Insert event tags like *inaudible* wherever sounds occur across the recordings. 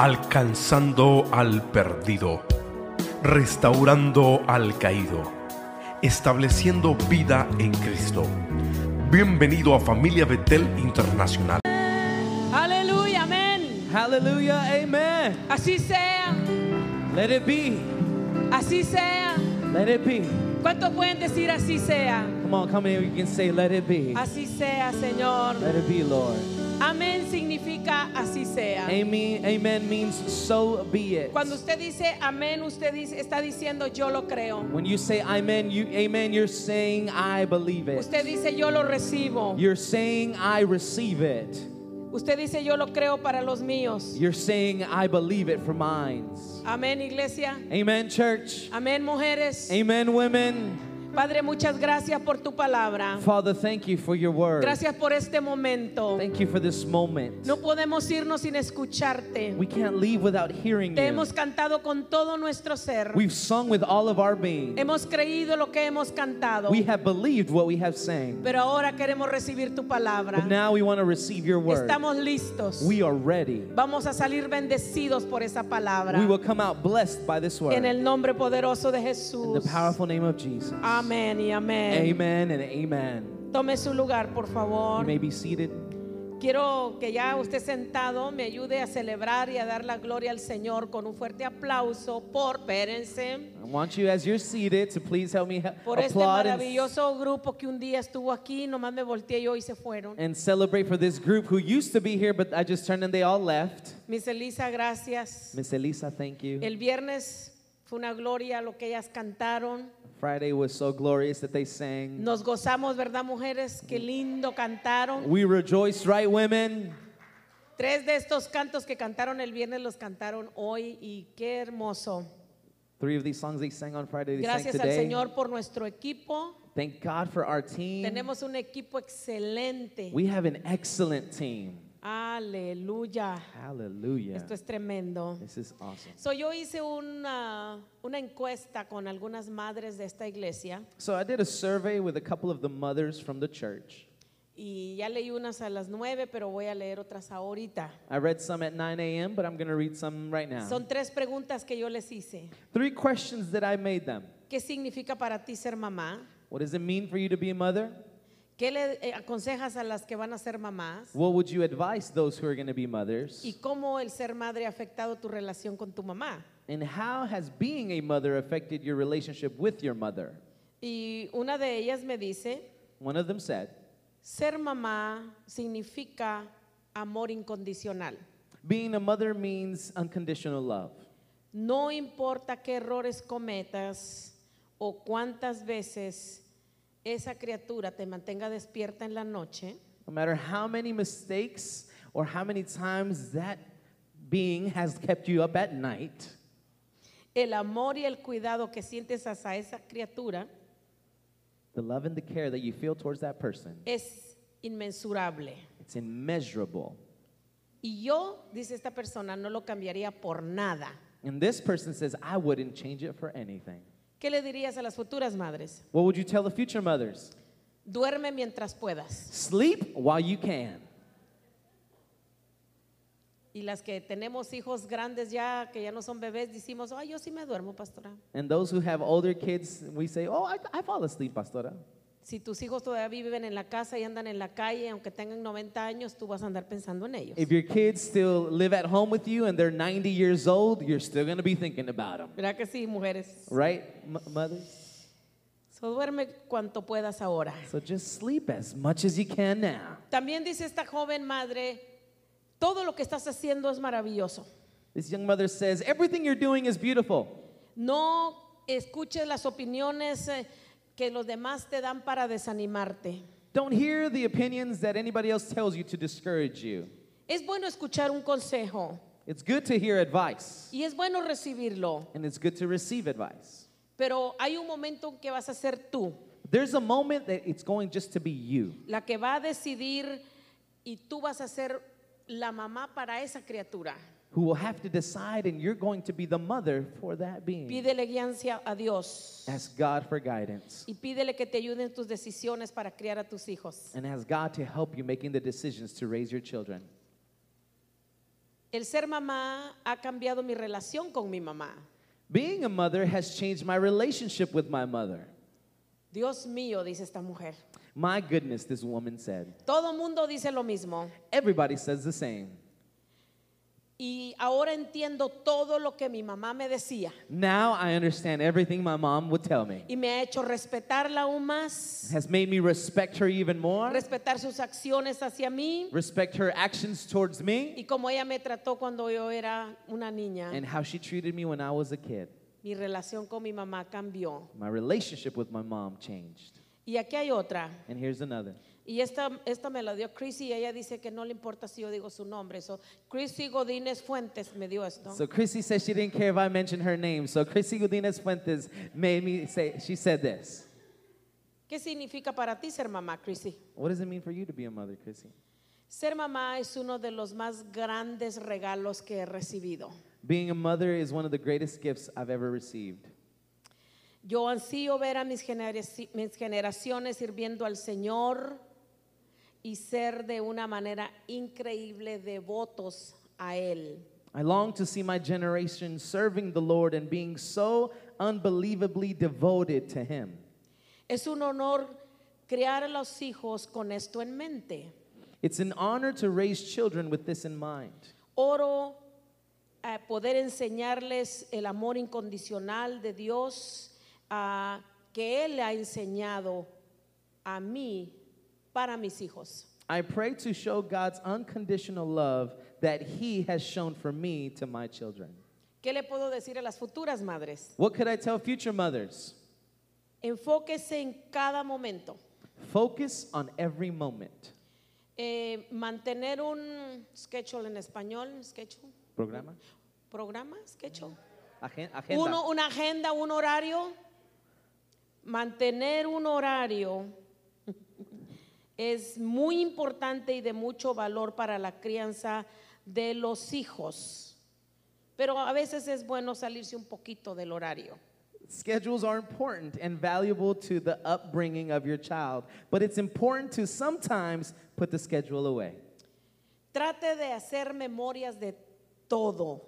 alcanzando al perdido, restaurando al caído, estableciendo vida en Cristo. Bienvenido a Familia Betel Internacional. Aleluya, amén. Hallelujah, amen. Así sea, Let it be. así sea. Let it be. ¿Cuántos pueden decir así sea? Come on, come here. You can say, Let it be. Así sea, Señor. Let it be, Lord. Amén significa así sea. Amen. Amen means so be it. Cuando usted dice amén, usted dice- está diciendo yo lo creo. When you say amen, you amen, you're saying I believe it. Usted dice yo lo recibo. You're saying I receive it. Usted dice yo lo creo para los míos. You're saying I believe it for mine. Amén, iglesia. Amen, church. Amén, mujeres. Amen, women. Padre, muchas gracias por tu palabra. Father, thank you for your word. Gracias por este momento. Thank you for this moment. No podemos irnos sin escucharte. We can't leave without hearing Te you. hemos cantado con todo nuestro ser. We've sung with all of our being. Hemos creído lo que hemos cantado. We have believed what we have sang. Pero ahora queremos recibir tu palabra. But now we want to receive your word. Estamos listos. We are ready. Vamos a salir bendecidos por esa palabra. We will come out blessed by this word. En el nombre poderoso de In Jesús. the powerful name of Jesus. Amén y amén. Amen and amen. Tome su lugar, por You favor. may be seated. Quiero que ya usted sentado me ayude a celebrar y a dar la gloria al Señor con un fuerte aplauso por, espérense, I want you, as you're seated, to please help me he- por este applaud and, maravilloso grupo que un día estuvo aquí, nomás me volteé yo y se fueron. and celebrate for this group who used to be here, but I just turned and they all left. Miss Elisa, gracias. Miss Elisa, thank you. El viernes fue una gloria lo que ellas cantaron. Friday was so glorious that they sang. Nos gozamos, ¿verdad, mujeres? Qué lindo cantaron. We rejoiced, right, women? Tres de estos cantos que cantaron el viernes los cantaron hoy y qué hermoso. Three of these songs they sang on Friday, they Gracias sang al today. Señor por nuestro equipo. Thank God for our team. Tenemos un equipo excelente. We have an excellent team. Aleluya. Hallelujah. Esto es tremendo. This is awesome. So, yo hice una, una encuesta con algunas madres de esta iglesia So I did a survey with a couple of the mothers from the church. y ya leí unas a las nueve, pero voy a leer otras ahorita. I read some at 9 a.m., but I'm going to read some right now. Son tres preguntas que yo les hice. Three questions that I made them. ¿Qué significa para ti ser mamá? What does it mean for you to be a mother? ¿Qué le eh, aconsejas a las que van a ser mamás? What would you advise those who are going to be mothers? ¿Y cómo el ser madre ha afectado tu relación con tu mamá? And how has being a mother affected your relationship with your mother? Y una de ellas me dice, One of them said, ser mamá significa amor incondicional. being a mother means unconditional love. No importa qué errores cometas o cuántas veces esa criatura te mantenga despierta en la noche, No matter how many mistakes or how many times that being has kept you up at night, el amor y el cuidado que sientes hacia esa criatura the love and the care that you feel towards that person, es inmensurable. it's immeasurable. Y yo, dice esta persona, no lo cambiaría por nada. And this person says, I wouldn't change it for anything. ¿Qué le dirías a las futuras madres? What would you tell the future mothers? Duerme mientras puedas. Sleep while you can. Y las que tenemos hijos grandes ya, que ya no son bebés, decimos, ay, yo sí me duermo, pastora. And those who have older kids, we say, Oh, I, I fall asleep, Pastora. Si tus hijos todavía viven en la casa y andan en la calle, aunque tengan 90 años, tú vas a andar pensando en ellos. If your kids still live at home with you and they're 90 years old, you're still going to be thinking about them. ¿Verdad que sí, mujeres? Right, m- mothers? So, duerme cuanto puedas ahora. So just sleep as much as you can now. También dice esta joven madre, todo lo que estás haciendo es maravilloso. This young mother says, Everything you're doing is beautiful. No escuches las opiniones eh, que los demás te dan para desanimarte. Don't hear the opinions that anybody else tells you to discourage you. Es bueno escuchar un consejo It's good to hear advice, y es bueno recibirlo, and it's good to receive advice. pero hay un momento en que vas a ser tú There's a moment that it's going just to be you. la que va a decidir y tú vas a ser la mamá para esa criatura. Who will have to decide, and you're going to be the mother for that being. Pídele guianza a Dios Ask God for guidance y pídele que te ayude en tus decisiones para criar a tus hijos. and ask God to help you making the decisions to raise your children. El ser mamá ha cambiado mi relación con mi mamá. Being a mother has changed my relationship with my mother. Dios mío, dice esta mujer. My goodness, this woman said. Todo mundo dice lo mismo. Everybody says the same. Y ahora entiendo todo lo que mi mamá me decía. Now I understand everything my mom would tell me. Y me ha hecho respetarla aún más, Has made me respect her even more, respetar sus acciones hacia mí respect her actions towards me, y como ella me trató cuando yo era una niña. and how she treated me when I was a kid. Mi relación con mi mamá cambió. My relationship with my mom changed. Y aquí hay otra. And here's another. Y esta, esta me la dio Chrissy y ella dice que no le importa si yo digo su nombre. So, Chrissy Godínez Fuentes me dio esto. So Chrissy said she didn't care if I mentioned her name. So Chrissy Godinez Fuentes made me say, she said this. ¿Qué significa para ti ser mamá, Chrissy? What does it mean for you to be a mother, Chrissy? Ser mamá es uno de los más grandes regalos que he recibido. Being a mother is one of the greatest gifts I've ever received. Yo ansío ver a mis generaciones sirviendo al Señor y ser de una manera increíble devotos a Él. I long to see my generation serving the Lord and being so unbelievably devoted to Him. Es un honor criar a los hijos con esto en mente. It's an honor to raise children with this in mind. Oro a poder enseñarles el amor incondicional de Dios ah, que Él le ha enseñado a mí para mis hijos. I pray to show God's unconditional love that He has shown for me to my children. ¿Qué le puedo decir a las futuras madres? What could I tell future mothers? Enfóquese en cada momento. Focus on every moment. Eh, mantener un schedule en español, schedule, Programa. programa, schedule. Agen- agenda. Uno, una agenda, un horario. Mantener un horario es muy importante y de mucho valor para la crianza de los hijos. Pero a veces es bueno salirse un poquito del horario. Schedules are important and valuable to the upbringing of your child, but it's important to sometimes put the schedule away. Trate de hacer memorias de todo.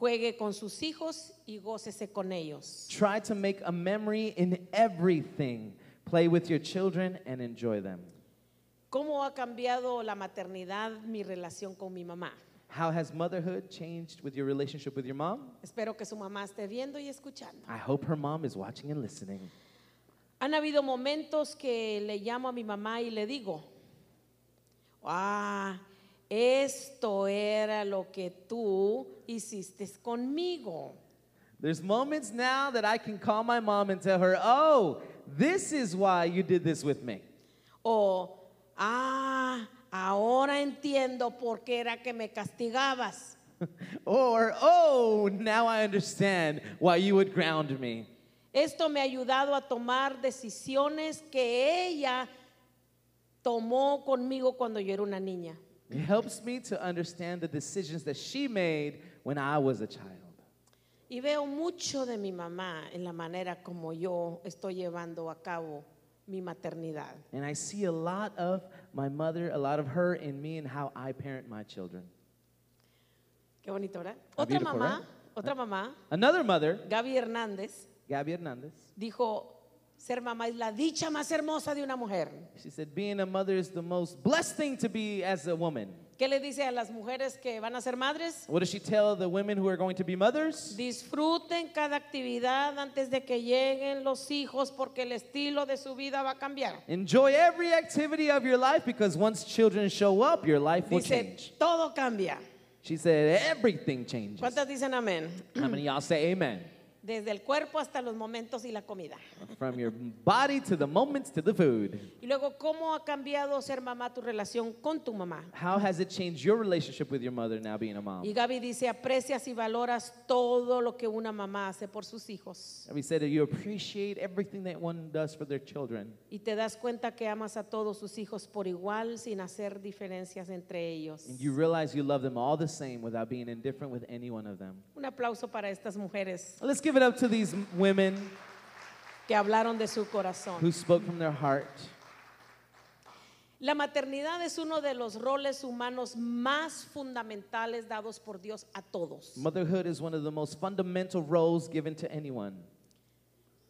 Juegue con sus hijos y gócese con ellos. Try to make a memory in everything. Play with your children and enjoy them. ¿Cómo ha cambiado la maternidad mi relación con mi mamá? How has motherhood changed with your relationship with your mom? Espero que su mamá esté viendo y escuchando. I hope her mom is watching and listening. Han habido momentos que le llamo a mi mamá y le digo, ah, esto era lo que tú hiciste conmigo. There's moments now that I can call my mom and tell her, oh, this is why you did this with me. O, ah, ahora entiendo por qué era que me castigabas. *laughs* or, oh, now I understand why you would ground me. Esto me ha ayudado a tomar decisiones que ella tomó conmigo cuando yo era una niña. It helps me to understand the decisions that she made when I was a child. Y veo mucho de mi mamá en la manera como yo estoy llevando a cabo mi maternidad. And I see a lot of my mother, a lot of her in me, and how I parent my children. Qué bonito, ¿verdad? Ah, Otra mamá, right? otra mamá, Another mother, Gaby Hernández, Gabby Hernandez, dijo, ser mamá es la dicha más hermosa de una mujer. she said, being a mother is the most blessed thing to be as a woman. ¿Qué le dice a las mujeres que van a ser madres? What does she tell the women who are going to be mothers? Disfruten cada actividad antes de que lleguen los hijos porque el estilo de su vida va a cambiar. Enjoy every activity of your life because once children show up, your life will Dice, change. todo cambia. She said, everything changes. ¿Cuántas dicen amén? How many y'all say amen? Desde el cuerpo hasta los momentos y la comida. From your body to the moments to the food. Y luego, ¿cómo ha cambiado ser mamá tu relación con tu mamá? How has it changed your relationship with your mother now being a mom? Y Gaby dice, aprecias y valoras todo lo que una mamá hace por sus hijos. And we said that you appreciate everything that one does for their children. Y te das cuenta que amas a todos sus hijos por igual sin hacer diferencias entre ellos. And you realize you love them all the same without being indifferent with any one of them. Un aplauso para estas mujeres Let's give it up to these women que hablaron de su corazón. who spoke from their heart. La maternidad es uno de los roles humanos más fundamentales dados por Dios a todos. Motherhood is one of the most fundamental roles given to anyone.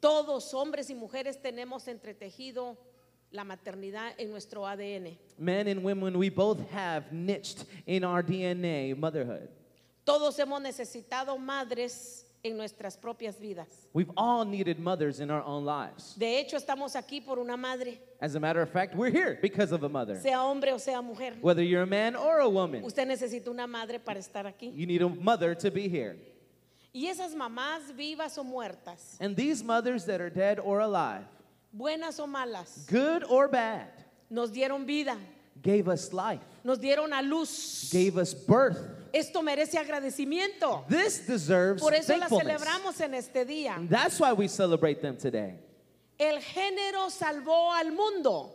Todos, hombres y mujeres, tenemos entretejido la maternidad en nuestro ADN. Men and women, we both have niched in our DNA motherhood. Todos hemos necesitado madres en nuestras propias vidas. We've all needed mothers in our own lives. De hecho, estamos aquí por una madre, As a matter of fact, we're here because of a mother. sea hombre o sea mujer. Whether you're a man or a woman, Usted necesita una madre para estar aquí. you need a mother to be here. Y esas mamás vivas o muertas, And these mothers that are dead or alive, buenas o malas, good or bad, nos dieron vida, gave us life, nos dieron a luz. gave us birth. Esto merece agradecimiento. This deserves Por eso la celebramos en este día. And that's why we celebrate them today. El género salvó al mundo.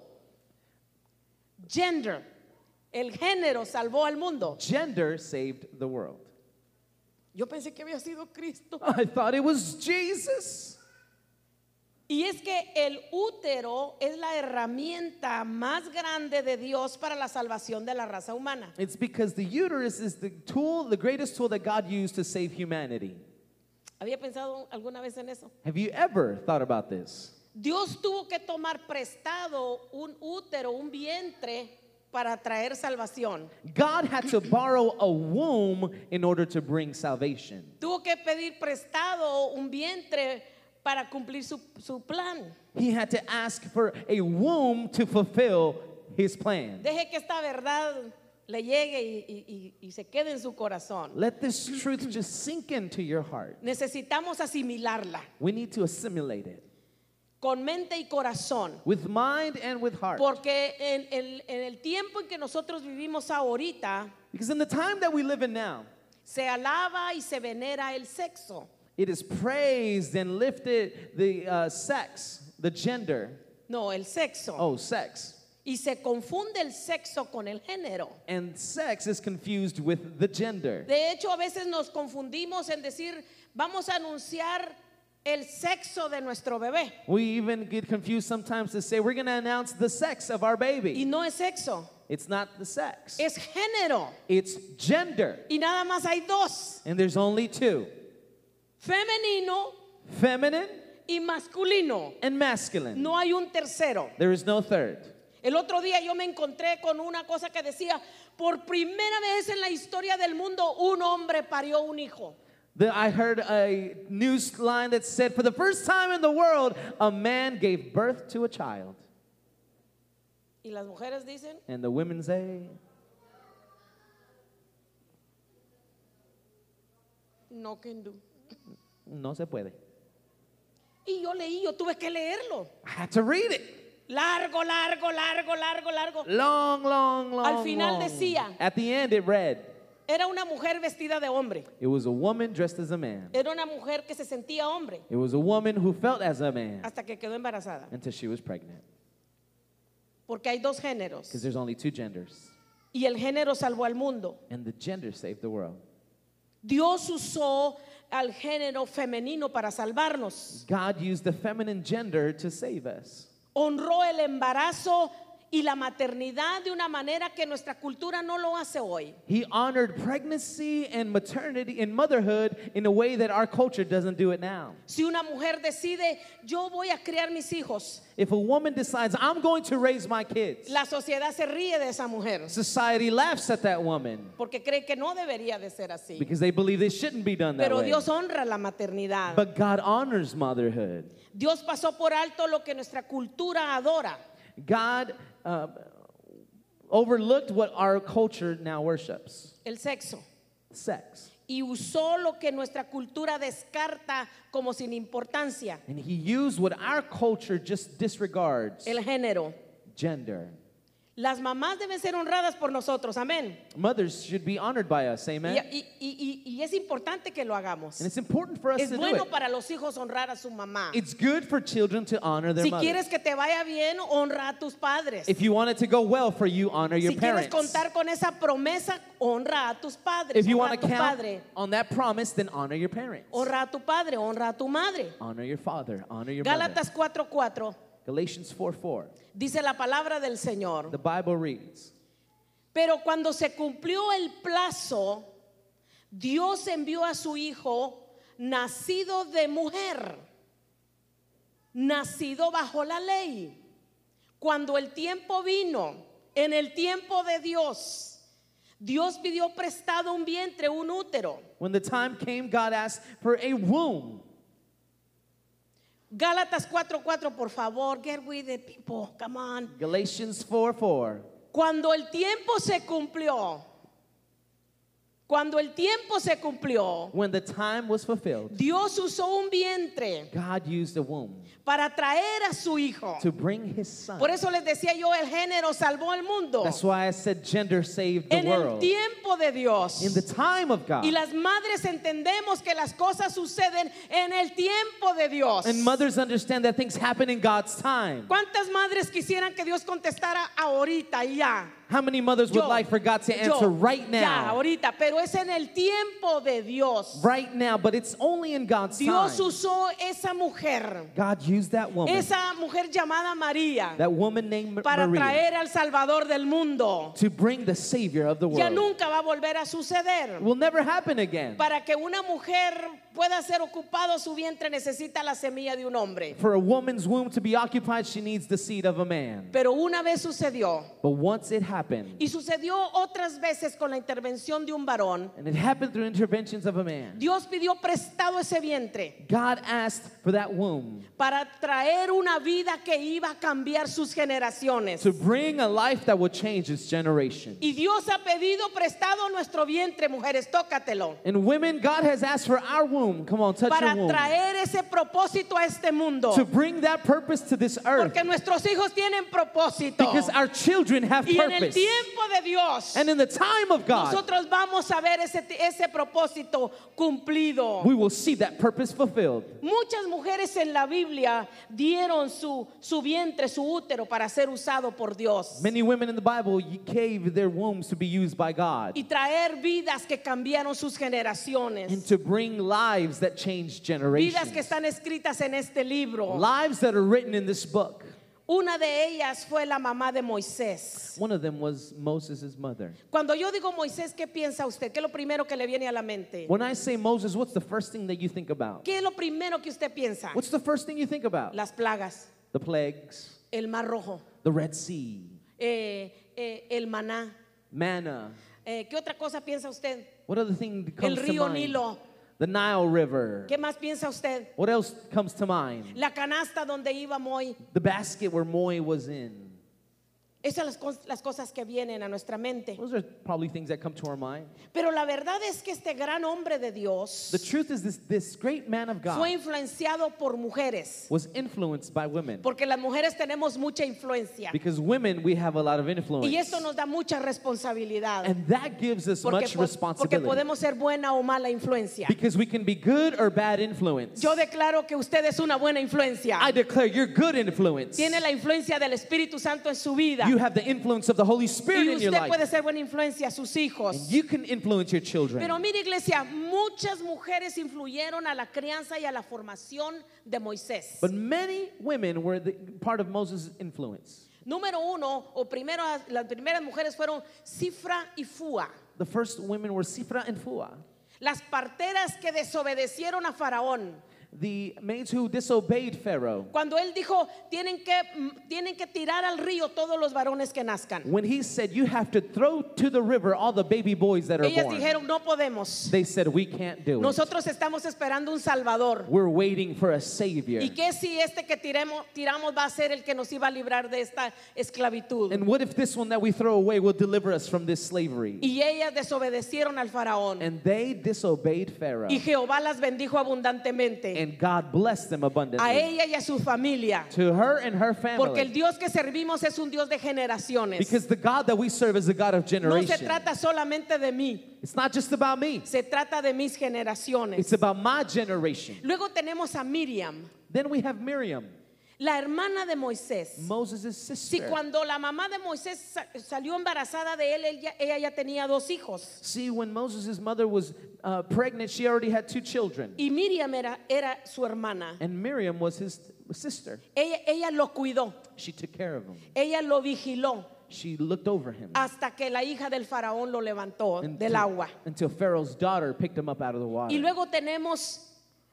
Gender. El género salvó al mundo. Gender saved the world. Yo pensé que había sido Cristo. *laughs* I thought it was Jesus. Y es que el útero es la herramienta más grande de Dios para la salvación de la raza humana. It's because the uterus is the tool, the greatest tool that God used to save humanity. ¿Había pensado alguna vez en eso? Have you ever thought about this? Dios tuvo que tomar prestado un útero, un vientre, para traer salvación. God had to borrow a womb in order to bring salvation. Tuvo que pedir prestado un vientre para cumplir su, su plan. He had to ask for a womb to fulfill his plan. Deje que esta verdad le llegue y, y- y- se quede en su corazón. Let this truth just sink into your heart. Necesitamos asimilarla We need to assimilate it con mente y corazón. with mind and with heart. Porque en, el- en el tiempo en que nosotros vivimos ahorita, Because in the time that we live in now, se alaba y se venera el sexo. It is praised and lifted the uh, sex, the gender. No, el sexo. Oh, sex. Y se confunde el sexo con el género. And sex is confused with the gender. De hecho, a veces nos confundimos en decir, vamos a anunciar el sexo de nuestro bebé. We even get confused sometimes to say we're going to announce the sex of our baby. Y no es sexo, It's not the sex, es género. it's gender. Y nada más hay dos, And there's only two femenino feminine y masculino. and masculine. No hay un tercero. There is no third. El otro día yo me encontré con una cosa que decía, por primera vez en la historia del mundo un hombre parió un hijo. The, I heard a news line that said, for the first time in the world, a man gave birth to a child. Y las mujeres dicen, And the women say, no can do. No se puede. Y yo leí, yo tuve que leerlo. I had to read it. Largo, largo, largo, largo, largo. Long, long, long. Al final long. decía- At the end, it read, Era una mujer vestida de hombre. it was a woman dressed as a man. Era una mujer que se sentía hombre It was a woman who felt as a man hasta que quedó embarazada. until she was pregnant. Porque hay dos géneros. Because there's only two genders. Y el género salvó al mundo. And the gender saved the world. Dios usó al género femenino para salvarnos. God used the feminine gender to save us. Honró el embarazo y la maternidad de una manera que nuestra cultura no lo hace hoy. He honored pregnancy and maternity and motherhood in a way that our culture doesn't do it now. Si una mujer decide, yo voy a criar mis hijos, If a woman decides, I'm going to raise my kids, la sociedad se ríe de esa mujer society laughs at that woman porque cree que no debería de ser así. because they believe it shouldn't be done that Pero way. Dios honra la maternidad. But God honors motherhood. Dios pasó por alto lo que nuestra cultura adora. God uh, overlooked what our culture now worships el sexo sex. y usó lo que nuestra cultura descarta como sin importancia, And He used what our culture just disregards el género. gender. Las mamás deben ser honradas por nosotros, amén. Mothers should be honored by us, amen? y- y- y- y es importante que lo hagamos. And it's important for us Es to do bueno it. para los hijos honrar a su mamá. It's good for children to honor their Si mother. quieres que te vaya bien, honra a tus padres. If you want it to go well for you, honor your Si quieres parents. contar con esa promesa, honra a tus padres. If you want to count padre. on that promise, then honor your parents. Honra a tu padre, honra a tu madre. Honor your father, honor your mother. Gálatas 4:4. Galatians 4 4. Dice la palabra del Señor. The Bible reads, Pero cuando se cumplió el plazo, Dios envió a su hijo nacido de mujer, nacido bajo la ley. Cuando el tiempo vino, en el tiempo de Dios, Dios pidió prestado un vientre, un útero. When the time came, God asked for a womb. Gálatas 4:4, por favor, get with the people, come on. Galatians 4 4. Cuando el tiempo se cumplió, cuando el tiempo se cumplió, When the time was fulfilled, Dios usó un vientre God used a womb para traer a su hijo. to bring his son. Por eso les decía yo, el género salvó el mundo. That's why I said gender saved the En el world. tiempo de Dios. In the time of God. Y las madres entendemos que las cosas suceden en el tiempo de Dios. And mothers understand that things happen in God's time. ¿Cuántas madres quisieran que Dios contestara ahorita y ya? How many mothers would Yo, like for God to yo, answer right Ya, now? ahorita, pero es en el tiempo de Dios. Right now, but it's only in God's Dios time. usó esa mujer, God used that woman, esa mujer llamada María, that woman named para Maria, traer al Salvador del mundo. to bring the Savior of the Ya world. nunca va a volver a suceder. It will never happen again. Para que una mujer pueda ser ocupado su vientre necesita la semilla de un hombre. For a woman's womb to be occupied, she needs the seed of a man. Pero una vez sucedió But once it happened, y sucedió otras veces con la intervención de un varón, and it happened through interventions of a man, Dios pidió prestado ese vientre God asked for that womb para traer una vida que iba a cambiar sus generaciones. to bring a life that would change its generation. Y Dios ha pedido prestado nuestro vientre, mujeres, tócatelo. And women, God has asked for our womb. Come on, touch Para your womb. traer ese propósito a este mundo. To bring that purpose to this earth. Porque nuestros hijos tienen propósito. Because our children have Y en el purpose. tiempo de Dios, And in the time of God, nosotros vamos a ver ese, ese propósito cumplido. we will see that purpose fulfilled. Muchas mujeres en la Biblia dieron su, su vientre, su útero para ser usado por Dios. Many women in the Bible gave their wombs to be used by God Y traer vidas que cambiaron sus and generaciones. to bring lives that change Vidas que generations. están escritas en este libro. Lives that are written in this book. Una de ellas fue la mamá de Moisés. One of them was Moses' mother. Cuando yo digo Moisés, ¿qué piensa usted? ¿Qué es lo primero que le viene a la mente? When I say Moses, what's the first thing that you think about? ¿Qué es lo primero que usted piensa? What's the first thing you think about? Las plagas, The plagues, el mar rojo, the Red Sea, eh, eh, el maná. manna. Eh, ¿Qué otra cosa piensa usted? What other thing comes El to río mind? Nilo. The Nile River. ¿Qué más piensa usted? What else comes to mind? La canasta donde iba Moy. The basket where Moy was in. Esas son las, las cosas que vienen a nuestra mente. Those are probably things that come to our mind. Pero la verdad es que este gran hombre de Dios The truth is this this great man of fue God influenciado por mujeres. was influenced by women. Porque las mujeres tenemos mucha influencia. Because women we have a lot of influence. Y esto nos da mucha responsabilidad. And that gives us Porque, much po- porque responsibility. podemos ser buena o mala influencia. Because we can be good or bad influence. Yo declaro que usted es una buena influencia. I declare you're good influence. Tiene la influencia del Espíritu Santo en su vida. You have the influence of the Holy Y Spirit in your usted puede life. ser buena influencia a sus hijos. And you can influence your children. Pero mire iglesia, muchas mujeres influyeron a la crianza y a la formación de Moisés. But many women were the, part of Moses' influence. Número uno, o primero, las primeras mujeres fueron Cifra y Fua, The first women were Sifra and Phua, las parteras que desobedecieron a Faraón. The maids who disobeyed Pharaoh. Cuando él dijo, tienen que, mm, tienen que tirar al río todos los varones que nazcan. When he said, You have to throw to the river all the baby boys that are Ellas born, dijeron, no podemos. they said, We can't do it. Nosotros estamos esperando un Salvador. We're waiting for a Savior. ¿Y qué si este que tiremos, tiramos va a ser el que nos iba a librar de esta esclavitud? And what if this one that we throw away will deliver us from this slavery? Y ellas desobedecieron al faraón. And they disobeyed Pharaoh. Y Jehová las bendijo abundantemente. And God blessed them A abundantly. ella y a su familia. To her and her Porque el family. Dios que servimos es un Dios de generaciones. Because the God that we serve is a God of No se generation. trata solamente de mí, It's not just about me, se trata de mis generaciones. it's about my generation. Luego tenemos a Miriam, Then we have Miriam, la hermana de Moisés. Moses' Si sister. cuando la mamá de Moisés sa- salió embarazada de él, ella, ella ya tenía dos hijos. See, when Moses' mother was uh, pregnant, she already had two children. Y Miriam era, era su hermana. And Miriam was his, sister. Ella, ella lo cuidó, She took care of him. ella lo vigiló She looked over him hasta que la hija del faraón lo levantó del until, agua. until Pharaoh's daughter picked him up out of the water. Y luego tenemos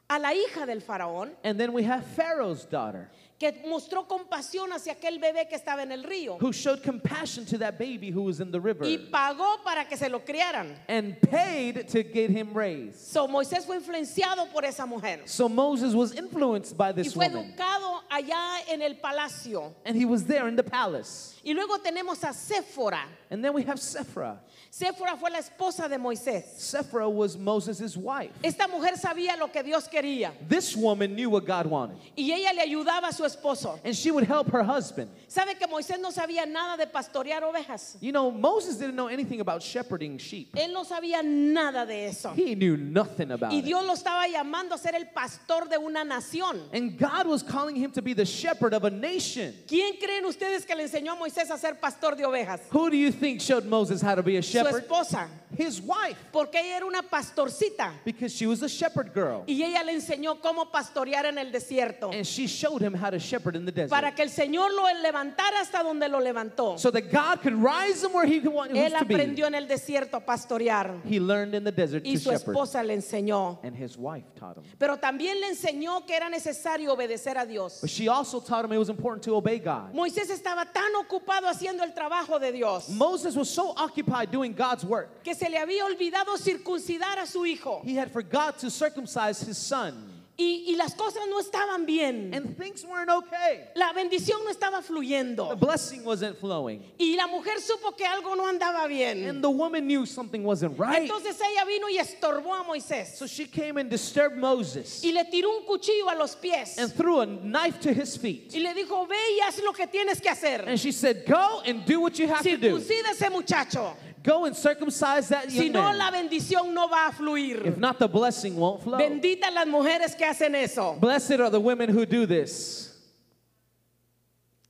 a la hija del faraón And then we have Pharaoh's daughter que mostró compasión hacia aquel bebé que estaba en el río who showed compassion to that baby who was in the river y pagó para que se lo criaran. and paid to get him raised. So Moisés fue influenciado por esa mujer So Moses was influenced by y this fue woman. educado allá en el palacio. And he was there in the palace. Y luego tenemos a Séfora. And then we have Sephora. Séfora fue la esposa de Moisés. Sephora was Moses' wife. Esta mujer sabía lo que Dios quería This woman knew what God wanted. y ella le ayudaba a su esposo. And she would help her husband. ¿Sabe que Moisés no sabía nada de pastorear ovejas? You know, Moses didn't know anything about shepherding sheep. Él no sabía nada de eso. He knew nothing about Y it. Dios lo estaba llamando a ser el pastor de una nación. And God was calling him to be the shepherd of a nation. ¿Quién creen ustedes que le enseñó a Moisés a ser pastor de ovejas? Who do you think showed Moses how to be a Su shepherd? esposa. His wife, Porque ella era una pastorcita. because she was a shepherd girl. Y ella le enseñó cómo pastorear en el desierto. And she showed him how to shepherd in the desert. Para que el Señor lo levantara hasta donde lo levantó. So that God could rise him where he wants Él to be. aprendió en el desierto a pastorear. He learned in the desert Y to su shepherd. esposa le enseñó. And his wife taught him. Pero también le enseñó que era necesario obedecer a Dios. But she also taught him it was important to obey God. Moisés estaba tan ocupado haciendo el trabajo de Dios Moses was so occupied doing God's work, que se le había olvidado circuncidar a su hijo. he had forgot to circumcise his son. Y, y las cosas no estaban bien. And things weren't okay. La bendición no estaba The fluyendo. blessing wasn't flowing. Y la mujer supo que algo no andaba bien. And the woman knew something wasn't right. Entonces ella vino y estorbó a Moisés. So she came and disturbed Moses Y le tiró un cuchillo a los pies. and threw a knife to his feet. Y le dijo, ve y haz lo que tienes que hacer. And she said, Go and do what you have to do. Ese muchacho. Go and circumcise that Si no, man. la bendición no va a fluir. If not, the blessing won't flow. Benditas las mujeres que hacen eso. Blessed are the women who do this.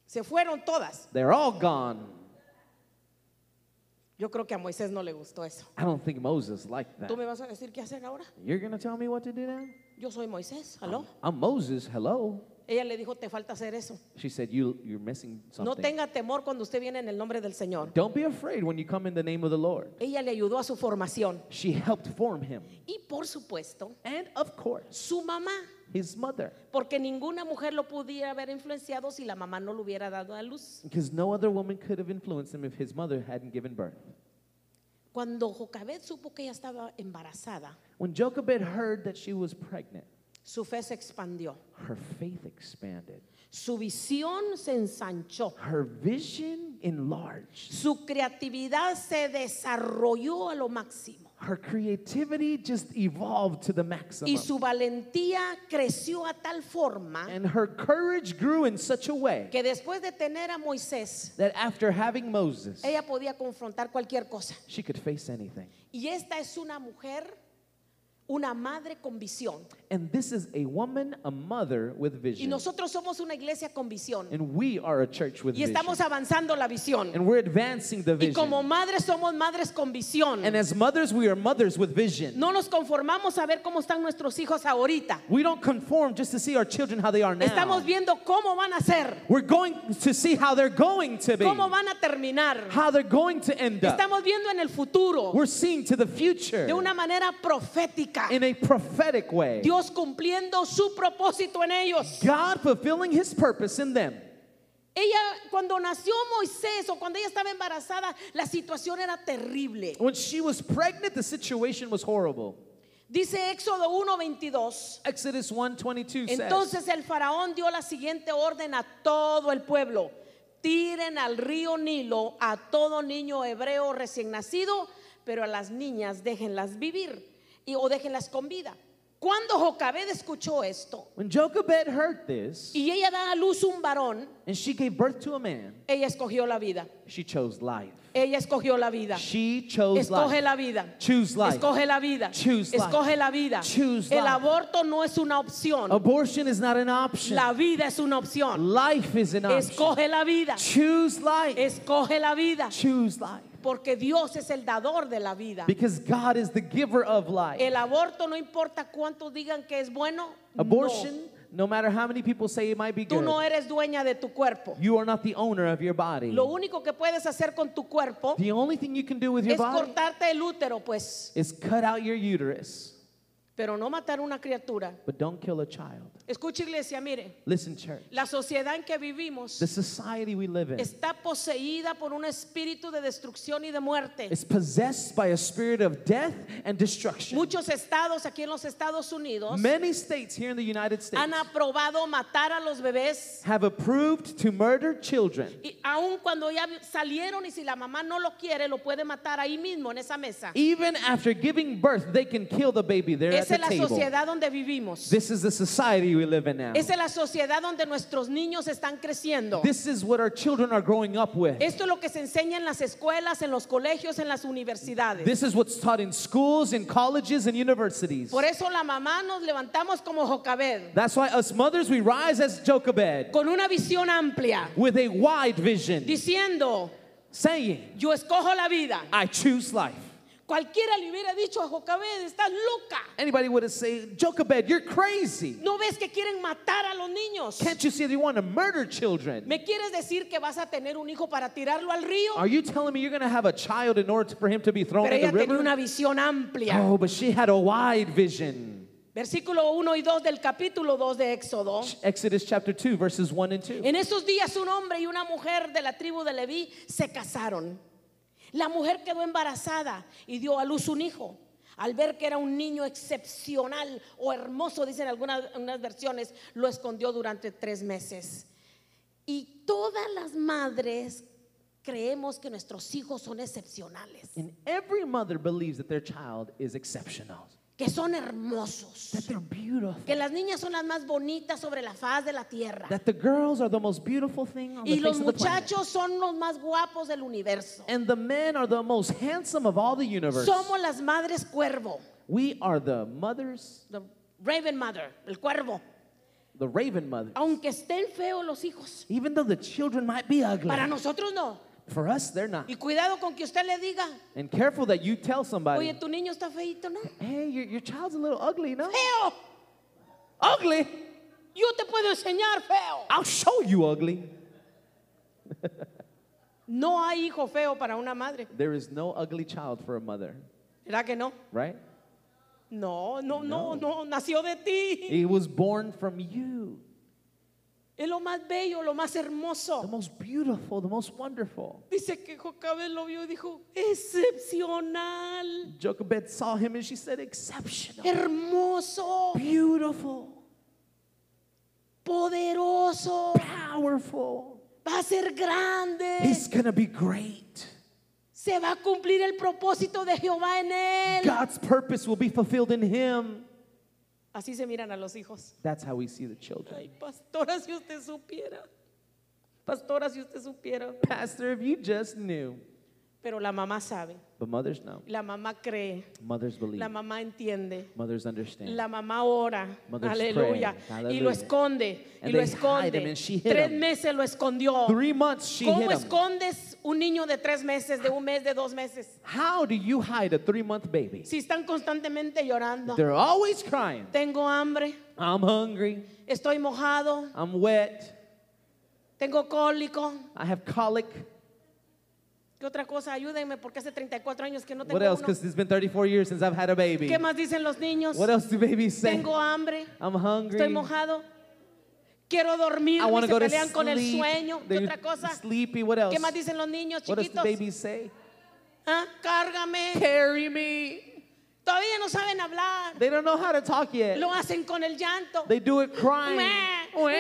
Se fueron todas. They're all gone. Yo creo que a Moisés no le gustó eso. I don't think Moses liked that. ¿Tú me vas a decir qué hacer ahora? You're going to tell me what to do now? Yo soy Moisés. ¿Aló? I'm Moses. Hello. Ella le dijo, te falta hacer eso. She said, you, You're missing No something. tenga temor cuando usted viene en el nombre del Señor. Don't be afraid when you come in the name of the Lord. Ella le ayudó a su formación. She helped form him. Y por supuesto, And of course, su mamá. his mother. Porque ninguna mujer lo pudiera haber influenciado si la mamá no lo hubiera dado a luz. Because no other woman could have influenced him if his mother hadn't given birth. Cuando Jocabed supo que ella estaba embarazada, When Jochebed heard that she was pregnant, su fe se expandió. her faith expanded. Su visión se ensanchó. Her vision enlarged. Su creatividad se desarrolló a lo máximo. Her creativity just evolved to the maximum. Y su valentía creció a tal forma And her courage grew in such a way que después de tener a Moisés, that after having Moses, ella podía confrontar cualquier cosa. she could face anything. Y esta es una mujer, una madre con visión. And this is a woman, a mother with vision. Y nosotros somos una iglesia con visión. And we are a church with Y estamos vision. avanzando la visión. And we're advancing the vision. Y como madres somos madres con visión. And as mothers, we are mothers with vision. No nos conformamos a ver cómo están nuestros hijos ahorita. We don't conform just to see our children how they are now. Estamos viendo cómo van a ser, We're going to see how they're going to be, cómo van a terminar. how they're going to end up. Estamos viendo en el futuro We're seeing to the future de una manera profética. in a prophetic way. Dios cumpliendo su propósito en ellos. God fulfilling his purpose in them. Ella, cuando nació Moisés o cuando ella estaba embarazada, la situación era terrible. When she was pregnant, the situation was horrible. Dice Éxodo 1:22. Exodus 1:22 says, Entonces el faraón dio la siguiente orden a todo el pueblo. Tiren al río Nilo a todo niño hebreo recién nacido, pero a las niñas déjenlas vivir y, o déjenlas con vida. Cuando Jocabed escuchó esto when Jochebed heard this, y ella da a luz un varón, and she gave birth to a man, ella escogió la vida. she chose life. Ella escogió la vida. She chose Escoge life. la vida. Choose life. Escoge la vida. Choose life. Escoge la vida. Choose El life. aborto no es una opción. Abortion is not an option. La vida es una opción. Life is an option. Escoge la vida. Choose life. Escoge la vida. Choose life. Porque Dios es el dador de la vida. Because God is the giver of life. El aborto no importa cuántos digan que es bueno. no. Abortion No matter how many people say it might be Tú good, no eres dueña de tu cuerpo. you are not the owner of your body. Lo único que puedes hacer con tu cuerpo The only thing you can do with your es body cortarte el útero, pues, is cut out your uterus, pero no matar una criatura. but don't kill a child. Escucha iglesia, mire, Listen, church. la sociedad en que vivimos The society we live in está poseída por un espíritu de destrucción y de muerte. is possessed by a spirit of death and destruction. Muchos estados aquí en los Estados Unidos Many states here in the United States han aprobado matar a los bebés have approved to murder children, y aun cuando ya salieron y si la mamá no lo quiere lo puede matar ahí mismo en esa mesa. even after giving birth. They can kill the baby there at Esa es la table. sociedad donde vivimos. This is the society we live in now. Esa es la sociedad donde nuestros niños están creciendo. This is what our children are growing up with. Esto es lo que se enseña en las escuelas, en los colegios, en las universidades. This is what's taught in schools, in colleges, and universities. Por eso la mamá nos levantamos como Jocabed, That's why us mothers, we rise as Jochebed con una visión amplia, with a wide vision, diciendo, saying, yo escojo la vida. I choose life. Cualquiera le hubiera dicho a Jocabed, estás loca. Anybody would have said, Jochebed, you're crazy. ¿No ves que quieren matar a los niños? Can't you see they want to murder children? ¿Me quieres decir que vas a tener un hijo para tirarlo al río? Are you telling me you're going to have a child in order for him to be thrown Pero in ella the tenía river? una visión amplia. Oh, but she had a wide vision. Versículo 1 y 2 del capítulo 2 de Éxodo. Exodus chapter 2, verses 1 and 2. En esos días un hombre y una mujer de la tribu de Leví se casaron. La mujer quedó embarazada y dio a luz un hijo. Al ver que era un niño excepcional o hermoso, dicen algunas unas versiones, lo escondió durante tres meses. Y todas las madres creemos que nuestros hijos son excepcionales, And every mother believes that their child is exceptional, que son hermosos, that they're beautiful, que las niñas son las más bonitas sobre la faz de la tierra. that the girls are the most beautiful thing on the Y face los of the planet. muchachos son los más guapos del universo. And the men are the most handsome of all the universe. Somos las madres cuervo, We are the mothers, the raven mother, el cuervo. the raven mothers. Aunque estén feos los hijos, Even though the children might be ugly, para nosotros no. For us they're not. Y cuidado con que usted le diga, And careful that you tell somebody, oye, tu niño está feito, ¿no? hey, your, your child's a little ugly, no? Feo. Ugly? Yo te puedo enseñar feo. I'll show you ugly. *laughs* No hay hijo feo para una madre. There is no ugly child for a mother, ¿Verdad que no? right? No, no, no, no, nació de ti. He was born from you. Es lo más bello, lo más The hermoso. most beautiful, the most wonderful. Dice que Jocabed lo vio y dijo, excepcional, Jochebed saw him and she said, exceptional, hermoso, beautiful, poderoso, powerful. va a ser grande. He's gonna be great. Se va a cumplir el propósito de Jehová en él. God's purpose will be fulfilled in him. Así se miran a los hijos. That's how we see the children. Ay, pastora, si usted supiera. Pastora, si usted supiera. Pastor, if you just knew. Pero la mamá sabe. But mothers know. La mamá cree. Mothers believe. La mamá entiende. Mothers understand. La mamá ora, Mothers aleluya, pray, y lo esconde, y lo esconde. Tres meses lo escondió. Three months she ¿Cómo hid him. escondes un niño de tres meses, de un mes, de dos meses? How do you hide a three month baby? Si están constantemente llorando. They're always crying. Tengo hambre, I'm hungry. estoy mojado, I'm wet. tengo cólico. I have colic. ¿Qué otra cosa? Ayúdenme porque hace 34 años que no tengo What else? uno. Because it's been 34 years since I've had a baby. ¿Qué más dicen los niños? What else do babies say? Tengo hambre, I'm hungry. estoy mojado. Quiero dormir, I want to go to pelean con el sleep. sueño. ¿Qué They're otra cosa? Sleepy. What else? ¿Qué más dicen los niños What else do chiquitos? babies say? ¿Ah? Cárgame. Carry me. Todavía no saben hablar. They don't know how to talk yet. Lo hacen con el llanto. They do it crying. Mua, mua,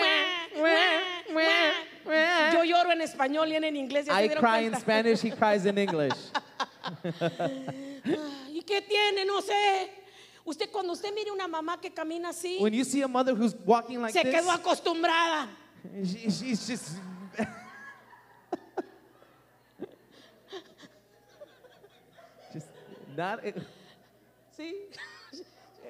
mua, mua. Yo lloro en español y él en inglés. ¿ya se I dieron cry in cuenta? Spanish, he cries in English. *laughs* ¿Y qué tiene? No sé. Usted cuando usted mire una mamá que camina así, When you see a mother who's walking like se this, quedó acostumbrada. she- she's just. *laughs* just not. ¿Sí?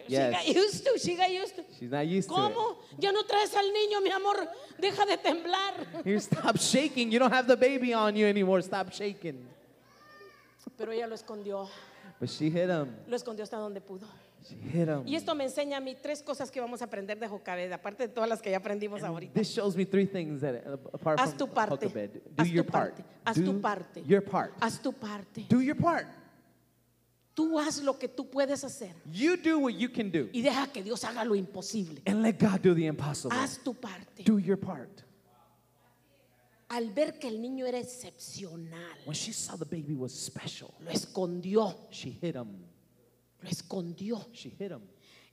She Yes. got used to, she got used to. She's not used to ¿Cómo? Ya no traes al niño, mi amor. Deja de temblar. Here, stop shaking. You don't have the baby on you anymore. Stop shaking. Pero ella lo escondió. But she hit him. Lo escondió hasta donde pudo. She hit him. Y esto me enseña a mí tres cosas que vamos a aprender de Jocabed, aparte de todas las que ya aprendimos ahorita. This shows me three things that uh, apart Haz from tu parte. Jochebed. Do Haz your tu part. parte. Haz Do tu parte. Your part. Haz tu parte. Do your part. Tú haz lo que tú puedes hacer You do what you can do. y deja que Dios haga lo imposible. And let God do the impossible. Haz tu parte. Do your part. Al ver que el niño era excepcional, When she saw the baby was special, lo escondió, she hit him. lo escondió. She hit him.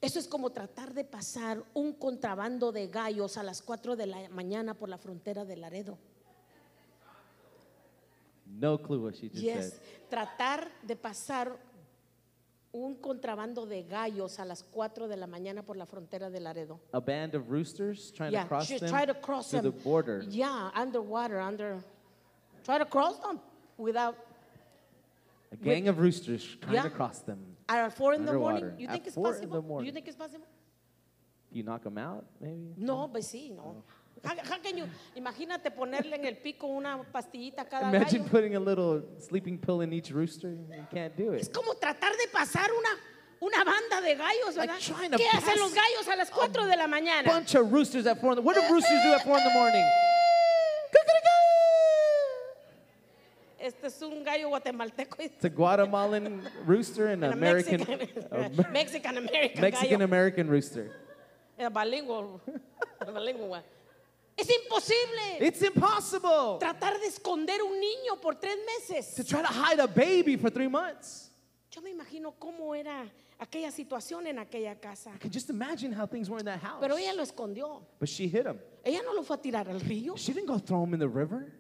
Eso es como tratar de pasar un contrabando de gallos a las 4 de la mañana por la frontera de Laredo. No clue what she just Yes, said. tratar de pasar un contrabando de gallos a las 4 de la mañana por la frontera de Laredo. A band of roosters trying Yeah, to cross them tried to cross them. the border. Yeah, underwater, under. Try to cross them without. A gang of roosters trying Yeah. to cross them. At four in the morning. You At think it's possible? Do you think it's possible? You knock them out, maybe? No, pues sí, no. How, how can you, imagínate ponerle en el pico una pastillita a cada Imagine gallo. putting a little sleeping pill in each rooster. You can't do Es it. como tratar de pasar una, una banda de gallos, ¿verdad? trying to ¿Qué hacen pass los gallos a las 4 de la mañana? Bunch of roosters at four in the What do roosters do at four in the morning? Este es un gallo guatemalteco. y- It's a Guatemalan rooster and *laughs* an American, Mexican, *laughs* a Mexican American Mexican gallo. American rooster. Eh, Bilingüe. *laughs* Bilingüe. Es imposible It's impossible tratar de esconder un niño por tres to meses. try to hide a baby for three months. Yo me imagino cómo era aquella situación en aquella casa. I can just imagine how things were in that house. Pero ella lo escondió. But she hit him. Ella no lo fue a tirar al río. She didn't go throw him in the river.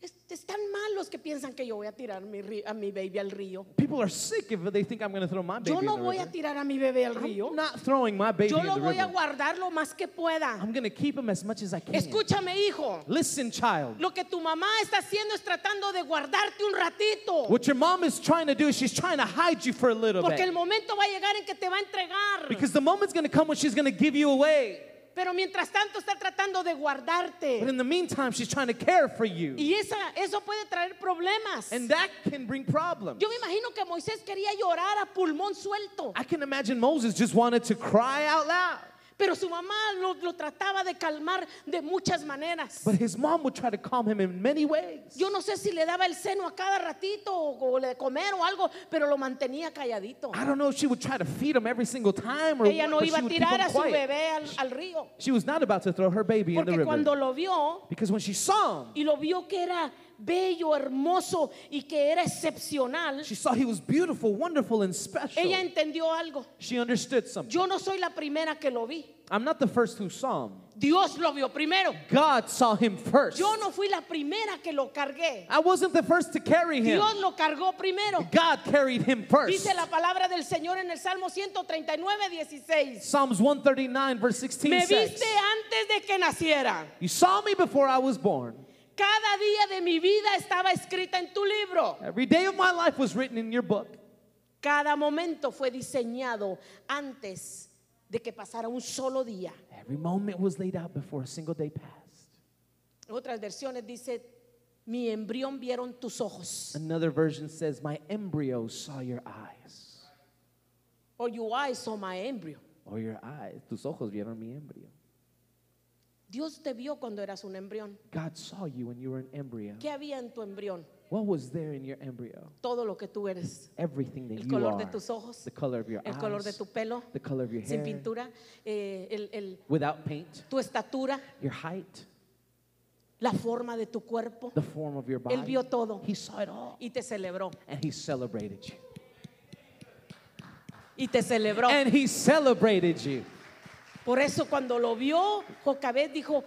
Es- Están mal los que piensan que yo voy a tirar mi a mi baby al río. People are sick if they think I'm going to throw my baby Yo no in the voy a river. tirar a mi bebé al río. I'm not throwing my baby Yo in lo the voy a river. guardar lo más que pueda. I'm going to keep him as much as I can. Escúchame, hijo. Listen, child. Lo que tu mamá está haciendo es tratando de guardarte un ratito. What your mom is trying to do is she's trying to hide you for a little Porque bit. el momento va a llegar en que te va a entregar. Because the moment's going to come when she's going to give you away. Pero mientras tanto está tratando de But guardarte. in the meantime, she's trying to care for you. Y esa, eso puede traer problemas. And that can bring problems. Yo me imagino que Moisés quería llorar a pulmón suelto. I can imagine Moses just wanted to cry out loud. Pero su mamá lo, lo trataba de calmar de muchas maneras. But his mom would try to calm him in many ways. Yo no sé si le daba el seno a cada ratito o, o le comer o algo, pero lo mantenía calladito. I don't know if she would try to feed him every single time or Ella what, no but iba she a would keep tirar him a su quiet. bebé al, al río. She was not about to throw her baby in the Porque river. cuando lo vio Because when she saw him, y lo vio que era bello, hermoso y que era excepcional, she saw he was beautiful, wonderful, and special. ella entendió algo. She understood something. Yo no soy la primera que lo vi. I'm not the first who saw him. Dios lo vio primero. God saw him first. Yo no fui la primera que lo cargué. I wasn't the first to carry him. Dios lo cargó primero. God carried him first. Dice la palabra del Señor en el Salmo 139, 16. Psalms 139, verse 16 Me says, viste antes de que naciera. You saw me before I was born. Cada día de mi vida estaba escrita en tu libro. Every day of my life was written in your book. Cada momento fue diseñado antes de que pasara un solo día. Every moment was laid out before a single day passed. En otras versiones dice, mi embrión vieron tus ojos. Another version says, My embryo saw your eyes. Or your eyes saw my embryo. Or your eyes. Tus ojos vieron mi embryo. Dios te vio cuando eras un embrión. God saw you when you were an embryo. ¿Qué había en tu embrión? What was there in your embryo? Todo lo que tú eres. Everything that El you color are. de tus ojos, the color of your el eyes. color de tu pelo, the color of your sin hair. pintura, eh, el- el- Without paint. tu estatura, Your height. la forma de tu cuerpo. The form of your body. Él vio todo He saw it all. y te celebró. And he celebrated you. Y te celebró. And he celebrated you. Por eso cuando lo vio, Jocabed dijo,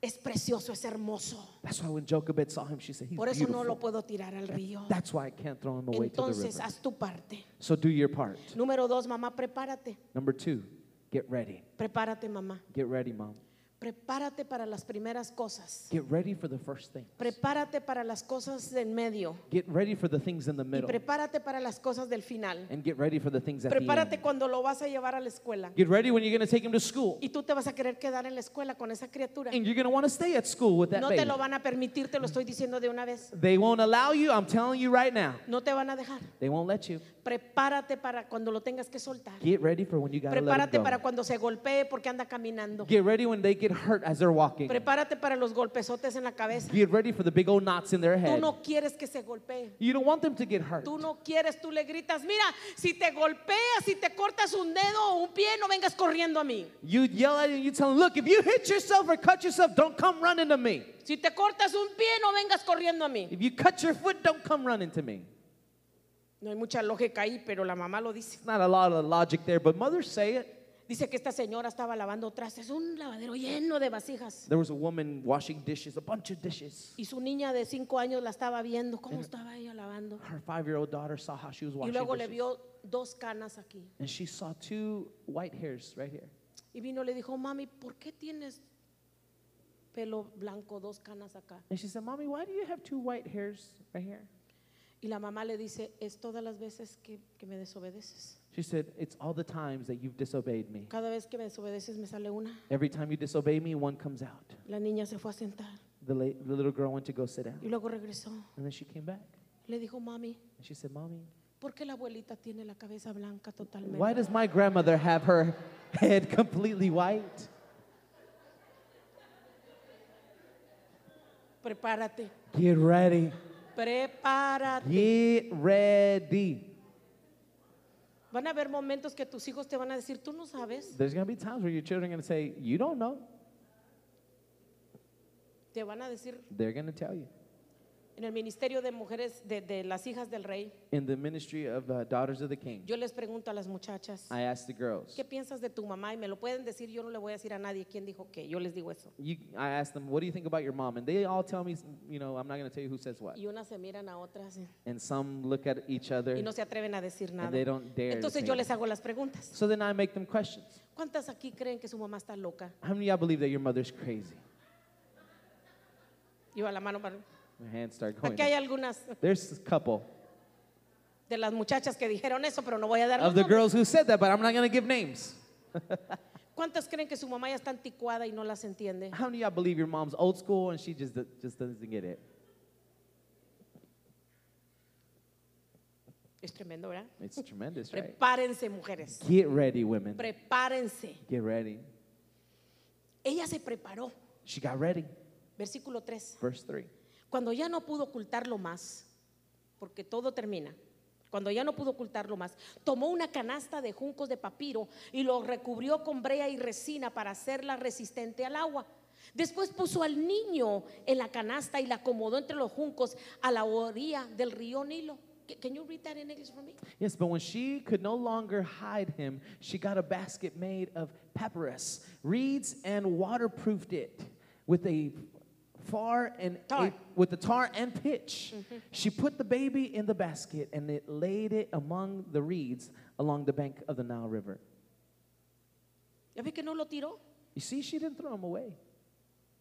es precioso, es hermoso. That's why when Jochebed saw him, she said, He's Por eso no lo puedo tirar al río. That's why I can't throw him away to the Entonces, river. haz tu parte. So do your part. Número dos, mamá, prepárate. Number two, get ready. Prepárate, mamá. Get ready, mom. Prepárate para las primeras cosas. Get ready for the first thing. Prepárate para las cosas del medio. Get ready for the things in the Y middle. prepárate para las cosas del final. And get ready for the things at the Prepárate end. cuando lo vas a llevar a la escuela. Get ready when you're going to take him to school. Y tú te vas a querer quedar en la escuela con esa criatura. And you're going to want to stay at school with that No te baby. lo van a permitir, te lo estoy diciendo de una vez. They won't allow you. I'm telling you right now. No te van a dejar. They won't let you. Prepárate para cuando lo tengas que soltar. Get ready for when you Prepárate para cuando se golpee porque anda caminando. Get ready when they get hurt as they're walking. Prepárate para los golpezotes en la cabeza. Get ready for the big old knots in their Tú head. no quieres que se golpee. You don't want them to get hurt. Tú no quieres, tú le gritas, mira, si te golpeas, si te cortas un dedo o un pie, no vengas corriendo a mí. You yell at and you tell him, look, if you hit yourself or cut yourself, don't come running to me. Si te cortas un pie, no vengas corriendo a mí. If you cut your foot, don't come running to me. No hay mucha lógica ahí, pero la mamá lo dice. Not a lot of logic there, but mothers say it. Dice que esta señora estaba lavando trastes, un lavadero lleno de vasijas. There was a woman washing dishes, a bunch of dishes. Y su niña de cinco años la estaba viendo, cómo estaba ella lavando. Her five-year-old daughter saw how she was Y washing luego le dishes. vio dos canas aquí. And she saw two white hairs right here. Y vino y le dijo, mami, ¿por qué tienes pelo blanco, dos canas acá? And she said, Mommy, why do you have two white hairs right here? Y la mamá le dice, es todas las veces que, que me desobedeces. She said, It's all the times that you've disobeyed me. Cada vez que me desobedeces me sale una. Every time you disobey me, one comes out. La niña se fue a sentar The, la- the little girl went to go sit down. y luego regresó. And then she came back. Le dijo, mami, And she said, Mommy, ¿por qué la abuelita tiene la cabeza blanca totalmente? why does my grandmother have her head *laughs* completely white? Prepárate, Get ready. Prepárate. Get ready. Van a haber momentos que tus hijos te van a decir, tú no sabes. There's going to be times where your children are going to say, You don't know. Te van a decir They're going to tell you. En el ministerio de mujeres de, de las hijas del rey. In the ministry of uh, Daughters of the King, Yo les pregunto a las muchachas, I asked the girls, ¿qué piensas de tu mamá? Y me lo pueden decir, yo no le voy a decir a nadie quién dijo qué. Yo les digo eso. you, I asked them, What do you think about your mom? And they all tell me, you know, I'm not going to tell you who says what. Y unas se miran a otras eh, And some look at each other. y no se atreven a decir And nada. they don't dare to Entonces say yo les anything. hago las preguntas. So then I make them questions. ¿Cuántas aquí creen que su mamá está loca? How many of y'all believe that your mother's crazy? Lleva la mano para... My hands start going. Aquí hay algunas There's a couple de las muchachas que dijeron eso, pero no voy a dar los of the nombres. girls who said that, but I'm not going to give names. *laughs* ¿Cuántas creen que su mamá ya está anticuada y no las entiende? How many of y'all believe your mom's old school and she just, just doesn't get it? Es tremendo, ¿verdad? It's tremendous, right? Prepárense, mujeres. Get ready, women. Prepárense. Get ready. Ella se preparó. She got ready. Versículo 3. Verse 3. Cuando ya no pudo ocultarlo más, porque todo termina. Cuando ya no pudo ocultarlo más, tomó una canasta de juncos de papiro y lo recubrió con brea y resina para hacerla resistente al agua. Después puso al niño en la canasta y la acomodó entre los juncos a la orilla del río Nilo. Can you read that in English for me? Yes, but when she could no longer hide him, she got a basket made of papyrus, reeds, and waterproofed it with a far and a- with the tar and pitch. Mm-hmm. She put the baby in the basket and it laid it among the reeds along the bank of the Nile River. ¿Ya que no lo tiró? You see, she didn't throw him away.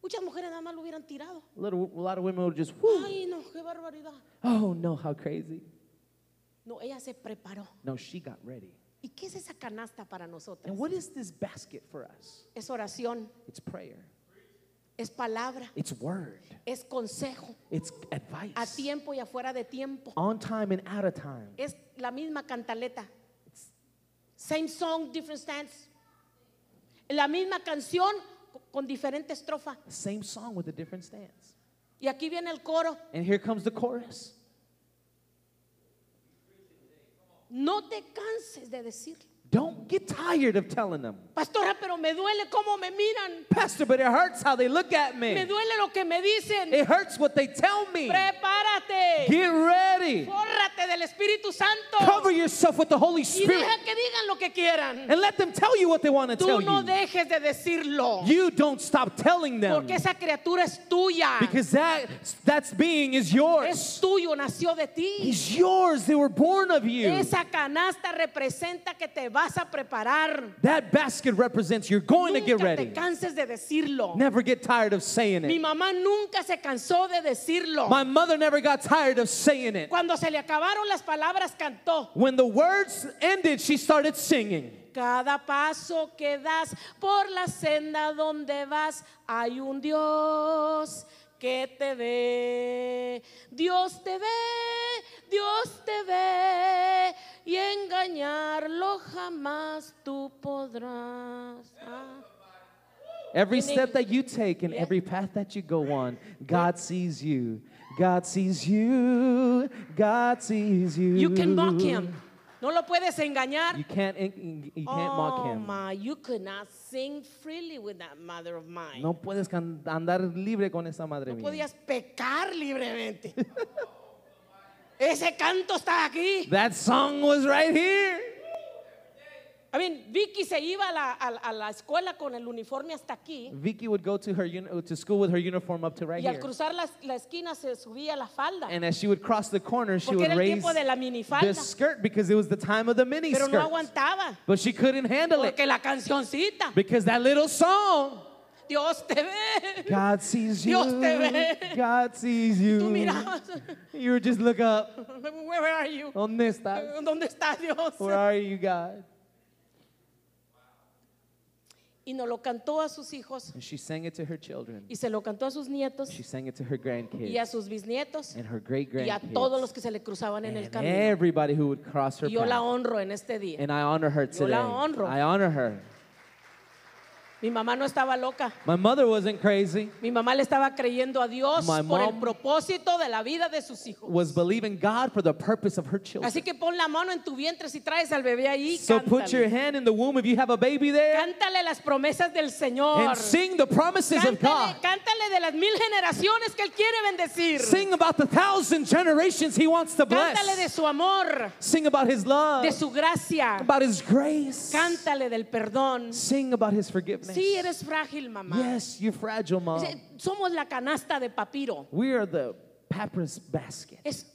Muchas mujeres nada más lo hubieran tirado. A, little, a lot of women would just, Whew, Ay, no, qué barbaridad. oh no, how crazy. No, ella se preparó. No, she got ready. ¿Y qué es esa canasta para nosotros? And what is this basket for us? Es oración, It's prayer, es palabra, it's word, es consejo, it's a advice. tiempo y afuera de tiempo. On time and out of time. Es la misma cantaleta. Same song, different stance. La misma canción co- con diferente estrofa. Same song with a different stance. Y aquí viene el coro. And here comes the chorus. No te canses de decirlo. Don't get tired of telling them. Pastora, pero me duele cómo me miran. Pastor, but it hurts how they look at Me me. duele lo que me dicen. It hurts what they tell me. Prepárate. Get ready. Del Espíritu Santo. Cover yourself with the Holy Y Spirit deja que digan lo que quieran. and let them tell you what they want to Tú tell no you. dejes de decirlo. You don't stop telling them Porque esa criatura es tuya. because that that's being is Es yours. tuyo, nació de ti. He's yours. They were born of you. Esa canasta representa que te va vas a preparar. That basket represents you're going to get Nunca te ready. canses de decirlo. Never get tired of saying Mi it. mamá nunca se cansó de decirlo. My mother never got tired of saying it. Cuando se le acabaron las palabras, cantó. When the words ended, she started singing. Cada paso que das por la senda donde vas, hay un Dios que te ve. Dios te ve, Dios te ve, y engañarlo jamás tú podrás. Ah. Every step that you take and every path that you go on, God sees you. God sees you. God sees you. You can mock him. No lo puedes engañar. You can't, you can't mock oh him. my, you could not sing freely with that mother of mine. No puedes can- andar libre con esa madre No mía. podías pecar libremente. *laughs* Ese canto está aquí. That song was right here. I mean, Vicky se iba a la, a- a la escuela con el uniforme hasta aquí Vicky would go to her uni- to school with her uniform up to right y al here. cruzar la, la esquina se subía la falda. And as she would cross the corner, she Porque would era el raise tiempo de la the skirt because it was the time of the mini Pero no skirt. aguantaba. But she couldn't handle it Porque la cancioncita, because that little song. Dios te ve. God sees you. Dios te ve. God sees Tú you. mirabas. You would just look up. Where are you? ¿Dónde estás? ¿Dónde está Dios? Where are you, God? Y nos lo cantó a sus hijos And she sang it to her children. y se lo cantó a sus nietos She sang it to her y a grandkids sus bisnietos and her great y a todos los grandkids. que se le cruzaban en el And camino. everybody who would cross her Y yo la honro en este día. And I honor her Yo today. la honro. I honor her. Mi mamá no estaba loca. My mother wasn't crazy. Mi mamá le estaba creyendo a Dios My por el propósito de la vida de sus hijos. Was believing God for the purpose of her children. Así que pon la mano en tu vientre si traes al bebé ahí. So put your cántale. hand in the womb if you have a baby there Cántale las promesas del Señor. and sing the promises of Cántale, God. cántale de las mil generaciones que Él quiere bendecir. Sing about the thousand generations He wants to Cántale de bless. su amor, Sing about His love, de su gracia. about His grace. Cántale del perdón. Sing about His forgiveness. Sí, eres frágil, mamá. Yes, you're fragile, mom. Somos la canasta de papiro. We are the papyrus basket. Es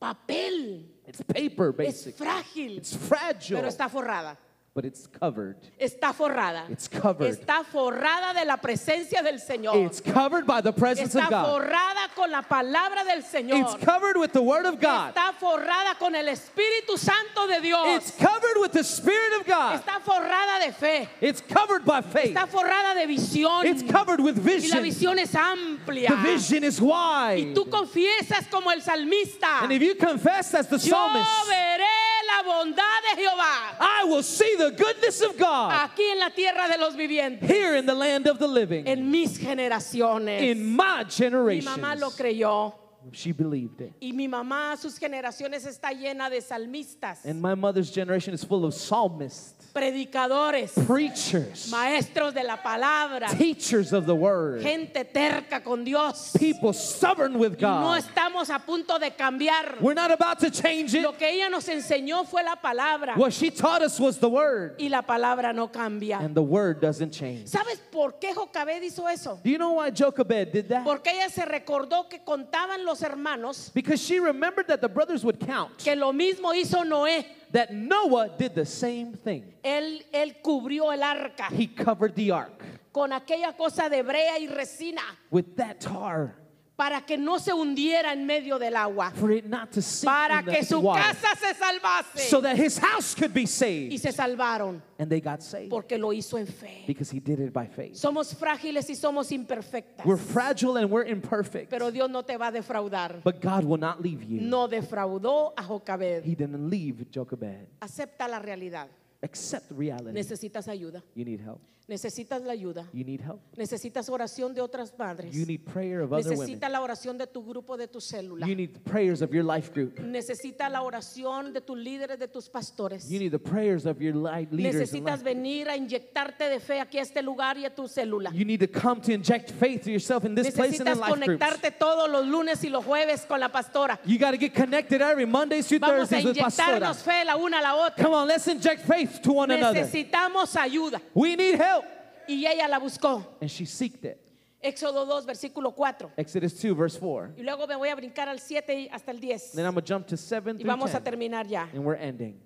papel. It's paper, Es basically. frágil. It's fragile, Pero está forrada. But it's covered. Está forrada. It's covered. Está forrada de la presencia del Señor. It's covered by the presence Está of God. forrada con la palabra del Señor. It's covered with the Word of God. Está forrada con el Espíritu Santo de Dios. It's covered with the Spirit of God. Está forrada de fe. It's covered by faith. Está forrada de visión. It's covered with y la vision. visión es amplia. The vision is y wide. tú confiesas como el salmista. And if you confess as the Yo psalmist, veré la bondad de Jehová I will see the goodness of God aquí en la tierra de los vivientes. here in the land of the living. En mis generaciones. In my mi generation. mamá lo creyó. She believed it. Y mi mamá, sus generaciones está llena de salmistas, And my mother's generation is full of psalmists, predicadores, preachers, maestros de la palabra, teachers of the word, gente terca con Dios. people stubborn with Y no God. estamos a punto de cambiar. We're not about to change it. Lo que ella nos enseñó fue la palabra. What she taught us was the word, Y la palabra no cambia. and the word doesn't change. ¿Sabes por qué Jocabed hizo eso? Do you know why Jochebed did that? Porque ella se recordó que contaban los hermanos Because she remembered that the brothers would count que lo mismo hizo Noé. that Noah did the same thing. Él, él cubrió el arca He covered the ark con aquella cosa de brea y resina with that tar para que no se hundiera en medio del agua, for it not to sink para in que the su water, casa se salvase. so that his house could be y saved. se salvaron And they got saved porque lo hizo en fe. because he did it by faith. Somos frágiles y somos imperfectas, We're fragile and we're imperfect, pero Dios no te va a defraudar. but God will not leave you. No defraudó a Jocabed. He didn't leave Jochebed. Acepta la realidad. Accept reality. Necesitas ayuda. You need help. Necesitas la ayuda. You need help. Necesitas oración de otras madres. You need prayer of other women. La oración de tu grupo, de tu célula. You need the prayers of your life group. Necesita la oración de tus líderes, de tus pastores. You need the prayers of your leaders. Necesitas venir a inyectarte de fe aquí a este lugar y a tu célula. You need to come to inject faith to yourself in this place and in Necesitas life groups. conectarte todos los lunes y los jueves con la pastora. You got to get connected every Mondays through Vamos a Thursdays with Pastora. inyectarnos fe la una a la otra. Come on, let's inject faith to one another. Necesitamos ayuda. We need help. Y ella la buscó. And she seeked it. Éxodo 2, versículo 4. Exodus 2, verse 4. Y luego me voy a brincar al 7 y hasta el 10. Then I'm going to jump to 7 Y vamos a 10. terminar ya. And we're ending.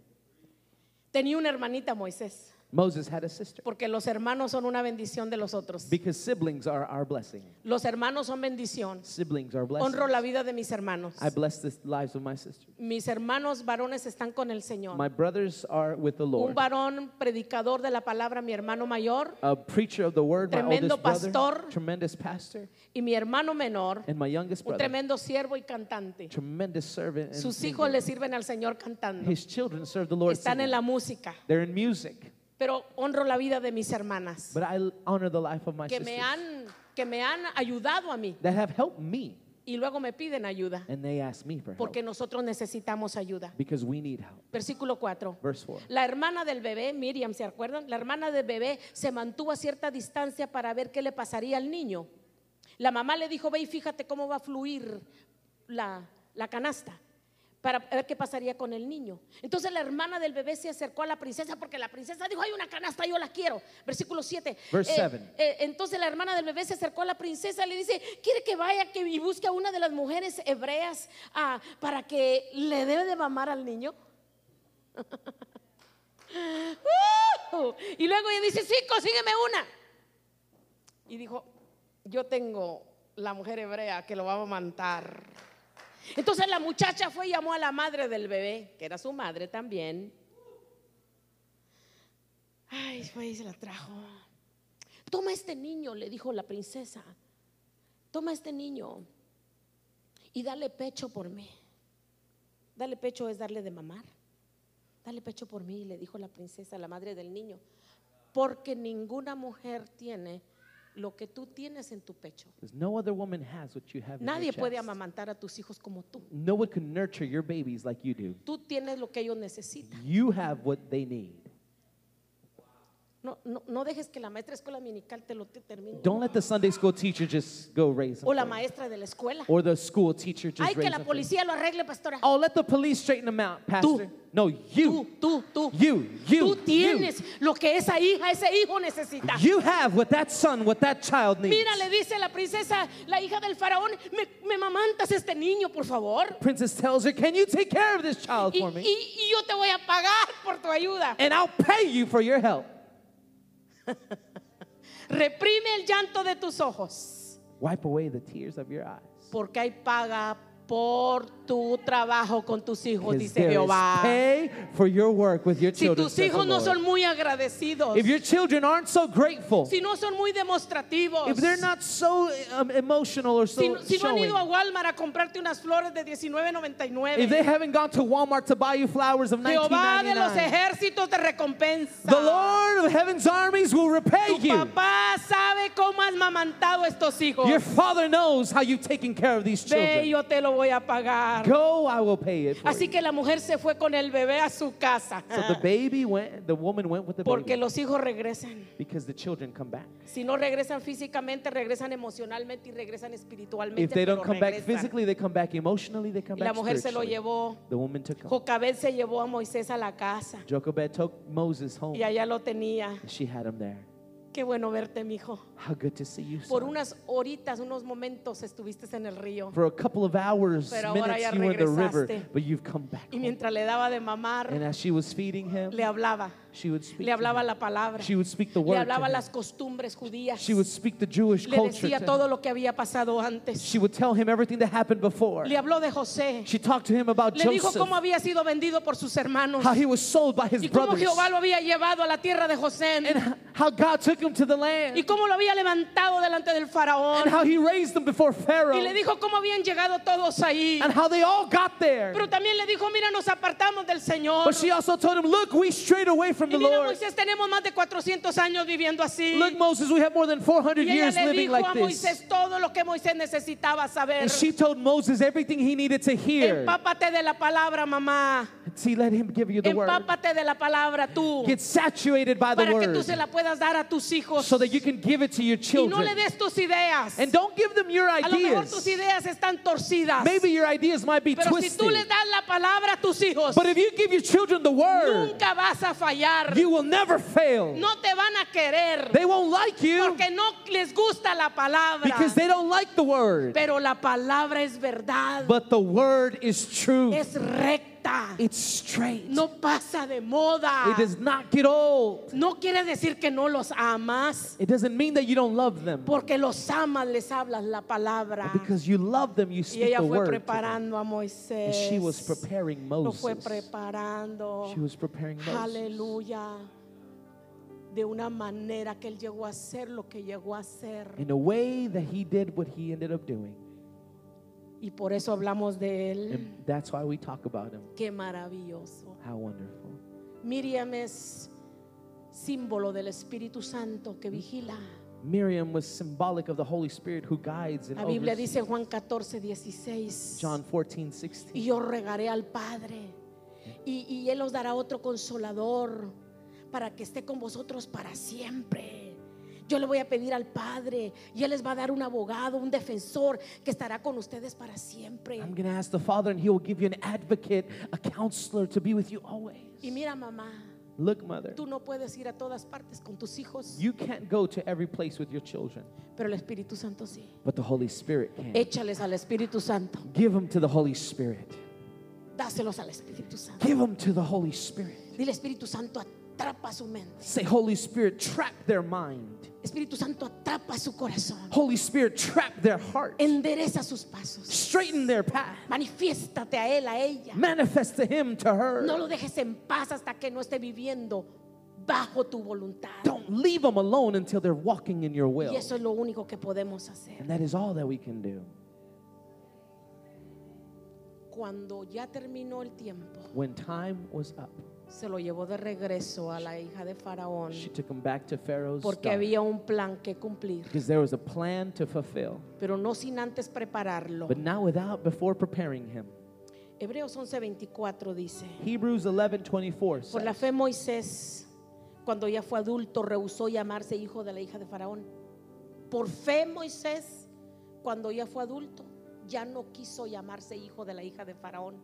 Tenía una hermanita Moisés, Moses had a sister porque los hermanos son una bendición de los otros. because siblings are our blessing. Los hermanos son bendición. Siblings are blessings. Honro la vida de mis hermanos. I bless the lives of my sisters. Mis hermanos varones están con el Señor. My brothers are with the Un Lord. varón predicador de la palabra, mi hermano mayor, A preacher of the word, my Tremendo brother, pastor. tremendous pastor, y mi hermano menor, and my youngest un brother, tremendo siervo y cantante. tremendous servant. Sus singer. hijos le sirven al Señor cantando. His children serve the Lord. Están singing. en la música. They're in music, Pero honro la vida de mis hermanas but I honor the life of my que sisters me han, que me han ayudado a mí that have helped me, y luego me piden ayuda and they ask me for help porque nosotros necesitamos ayuda. because we need help. Versículo 4. Verse 4. La hermana del bebé, Miriam, ¿se acuerdan? La hermana del bebé se mantuvo a cierta distancia para ver qué le pasaría al niño. La mamá le dijo, ve y fíjate cómo va a fluir la, la canasta para ver qué pasaría con el niño. Entonces la hermana del bebé se acercó a la princesa porque la princesa dijo, hay una canasta, yo la quiero. Versículo 7. Verse seven. entonces la hermana del bebé se acercó a la princesa y le dice, quiere que vaya que, y busque a una de las mujeres hebreas ah, para que le debe de mamar al niño. *laughs* ¡Uh! Y luego ella dice, sí, consígueme una. Y dijo, yo tengo la mujer hebrea que lo va a matar. Entonces la muchacha fue y llamó a la madre del bebé, que era su madre también. Ay, fue y se la trajo. Toma este niño, le dijo la princesa. Toma este niño y dale pecho por mí. Dale pecho es darle de mamar. Dale pecho por mí, le dijo la princesa, la madre del niño. Porque ninguna mujer tiene lo que tú tienes en tu pecho. No other woman has what you have in Nadie your puede chest. amamantar a tus hijos como tú. No one can nurture your babies like you do. Tú tienes lo que ellos necesitan. You have what they need. No, no, no dejes que la maestra de escuela dominical te lo te termine. Don't let the Sunday school teacher just go raise them. O la for you. maestra de la escuela. Or the school teacher just Ay, que raise la them for you. policía lo arregle, pastora. Oh, let the police straighten them out, pastor. No, Tú, you. tú, tú. You, you, Tú tienes lo que esa hija, ese hijo necesita. You have what that son, what that child needs. Mira, le dice la princesa, la hija del faraón, me, me mamantas este niño, por favor. Princess tells her, Can you take care of this child Y, for me? y- y yo te voy a pagar por tu ayuda. And I'll pay you for your help. *laughs* Reprime el llanto de tus ojos, Wipe away the tears of your eyes. porque hay paga por tu trabajo con tus hijos, dice there is Jehová. pay for your work with your Si children. tus says the hijos no son muy agradecidos, If your children aren't so grateful, si no son muy demostrativos, if they're not so um, emotional or so si, si no han showing, ido a Walmart a comprarte unas flores de if they 19.99, haven't gone to Walmart to buy you flowers of Jehová de los 1999, ejércitos te recompensa. the Lord of heaven's armies will repay Tu you. papá sabe cómo has mamantado estos hijos. Your father knows how you've taken care of these Ve, children. yo te lo voy a pagar. Go, I will pay it for Así you. que la mujer se fue con el bebé a su casa. So the baby went, the woman went with the Porque baby los hijos regresan. because the children come back. Si no regresan físicamente, regresan emocionalmente y regresan espiritualmente. If they don't come back regresan. physically, they come back emotionally, they come Y la back mujer se lo llevó. The woman took him. Jocabed se llevó a Moisés a la casa Jochebed took Moses home. y allá lo tenía. She had him there. Qué bueno verte, mi hijo. How good to see you, Por unas horitas, unos momentos estuviste en el río. For a couple of hours, Pero ahora minutes, ya you were in the river, regresaste. but you've come back. Y home. mientras le daba de mamar, And as she was feeding him, le hablaba. She would speak. Le hablaba la palabra. She would speak the Le word. to hablaba las costumbres judías. She would speak the Jewish Le culture. decía to todo lo que había pasado antes. She would tell him everything that happened before. Le habló de José. She talked to him about Le dijo Joseph, cómo había sido vendido por sus hermanos. how he was sold by his Y cómo brothers, Jehová lo había llevado a la tierra de José. and how God took him to the land, Y cómo lo había levantado delante del faraón. and how he raised them before Pharaoh, Y le dijo cómo habían llegado todos ahí. and how they all got there. Pero también le dijo, mira, nos apartamos del Señor. But she also told him, Look, we strayed away from Y the mira, Lord. Moisés, tenemos más de 400 años viviendo así. Look, Moses, we have more than 400 Y ella years le living like this. Moisés todo lo que Moisés necesitaba saber. And she told Moses everything he needed to hear. Empápate de la palabra, mamá. See, let him give you the word. Empápate de la palabra tú. Get saturated by the Para que tú word se la puedas dar a tus hijos. so that you can give it to your Y no le children. des tus ideas. And don't give them your A lo mejor tus ideas. ideas están torcidas. Maybe your ideas might be Pero si tú twisted. les das la palabra a tus hijos, But if you give your children the word, nunca vas a fallar. You will never fail. No te van a querer. They won't like you Porque no les gusta la palabra. because they don't like the word. Pero la palabra es verdad. But the word is true. Es recta. Recta. It's straight. No pasa de moda. It does not get old. No quiere decir que no los amas, It doesn't mean that you don't love them. porque los amas, les hablas la palabra. But because you love them, you Y speak ella the fue word. to them. preparando a Moisés. And she was preparing Lo fue Moses. preparando. She was preparing Moses. Aleluya. De una manera que él llegó a hacer lo que llegó a hacer. In a way that he did what he ended up doing. Y por eso hablamos de él. And that's why we talk about him. Qué maravilloso. How wonderful. Miriam es símbolo del Espíritu Santo que vigila. Miriam was symbolic of the Holy Spirit who guides and La Biblia oversees. dice Juan 14, 16. John 14, 16. Y yo regaré al Padre. Y, y Él os dará otro consolador para que esté con vosotros para siempre. Yo le voy a pedir al Padre y Él les va a dar un abogado, un defensor que estará con ustedes para siempre. I'm going to ask the Father, and He will give you an advocate, a counselor to be with you always. Y mira mamá, Look, mother, tú no puedes ir a todas partes con tus hijos, you can't go to every place with your children, pero el Espíritu Santo sí. but the Holy Spirit can. Échales al Espíritu Santo, Give them to the Holy Spirit. dáselos al Espíritu Santo. Give them to the Holy Spirit. Dile Espíritu Santo, atrapa su mente. Say, Holy Spirit, trap their mind. Espíritu Santo, atrapa su corazón. Holy Spirit, trap their heart. Endereza sus pasos. Straighten their path. Manifiéstate a él, a ella. Manifest to him, to her. No lo dejes en paz hasta que no esté viviendo bajo tu voluntad. Don't leave them alone until they're walking in your will. Y eso es lo único que podemos hacer. And that is all that we can do. Cuando ya terminó el tiempo, When time was up, se lo llevó de regreso a la hija de Faraón she took him back to Pharaoh's porque daughter, había un plan que cumplir, because there was a plan to fulfill, pero no sin antes prepararlo. but not without before preparing him. Hebreos 11:24 dice, Hebrews 11:24 por la says, fe Moisés, cuando ya fue adulto, rehusó llamarse hijo de la hija de Faraón. Por fe Moisés, cuando ya fue adulto, ya no quiso llamarse hijo de la hija de Faraón.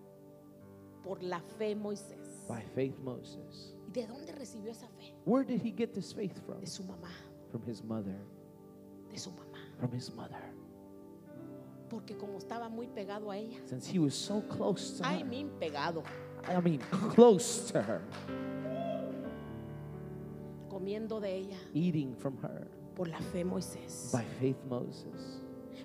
Por la fe Moisés. By faith Moses. ¿Y de dónde recibió esa fe? Where did he get this faith from? De su mamá, From his mother. de su mamá. From his mother. Porque como estaba muy pegado a ella, Since he was so close to ay, her. mi pegado, I mean, close to her, comiendo de ella, eating from her. por la fe Moisés. By faith Moses.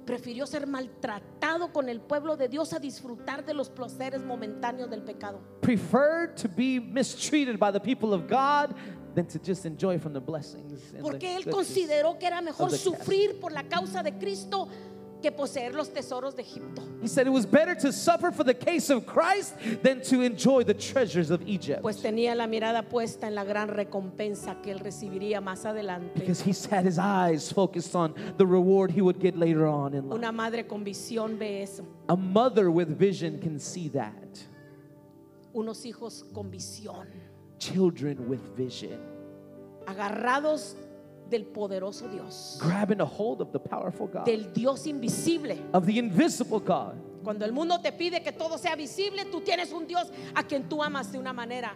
Prefirió ser maltratado con el pueblo de Dios a disfrutar de los placeres momentáneos del pecado. Preferred to be mistreated by the people of God than to just enjoy from the blessings. Porque él consideró que era mejor sufrir por la causa de Cristo que poseer los tesoros de Egipto. He said it was better to suffer for the case of Christ than to enjoy the treasures of Egypt. Pues tenía la mirada puesta en la gran recompensa que él recibiría más adelante. Because he had his eyes focused on the reward he would get later on in life. Una madre con visión ve eso. A mother with vision can see that. Unos hijos con visión, Children with vision. agarrados del poderoso Dios, Grabbing a hold of the powerful God. del Dios invisible. Of the invisible God. Cuando el mundo te pide que todo sea visible, tú tienes un Dios a quien tú amas de una manera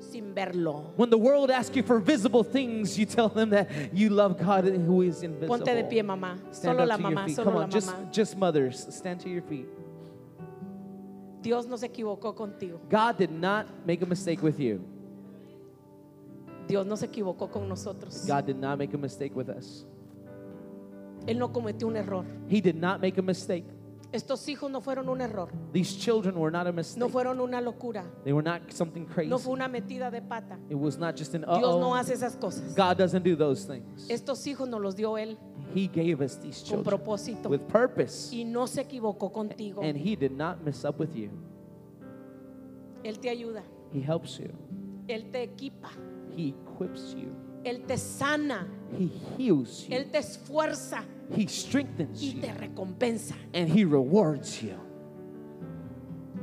sin verlo. When the world asks you for visible things, you tell them that you love God who is invisible. Ponte de pie, mamá. Stand Solo la mamá, solo Come la on, just, mamá. just mothers, stand to your feet. Dios no se equivocó contigo. God did not make a mistake with you. Dios no se equivocó con nosotros. God did not make a mistake with us. Él no cometió un error. He did not make a mistake. Estos hijos no fueron un error. These children were not a mistake. No fueron una locura. They were not something crazy. No fue una metida de pata. It was not just an Dios no hace esas cosas. God doesn't do those things. Estos hijos nos los dio Él He gave us these con children propósito. with purpose. Y no se equivocó contigo. And He did not mess up with you. Él te ayuda. He helps you. Él te equipa. He equips you. Él te sana. He heals you. Él te esfuerza He strengthens y you. te recompensa. And He rewards you.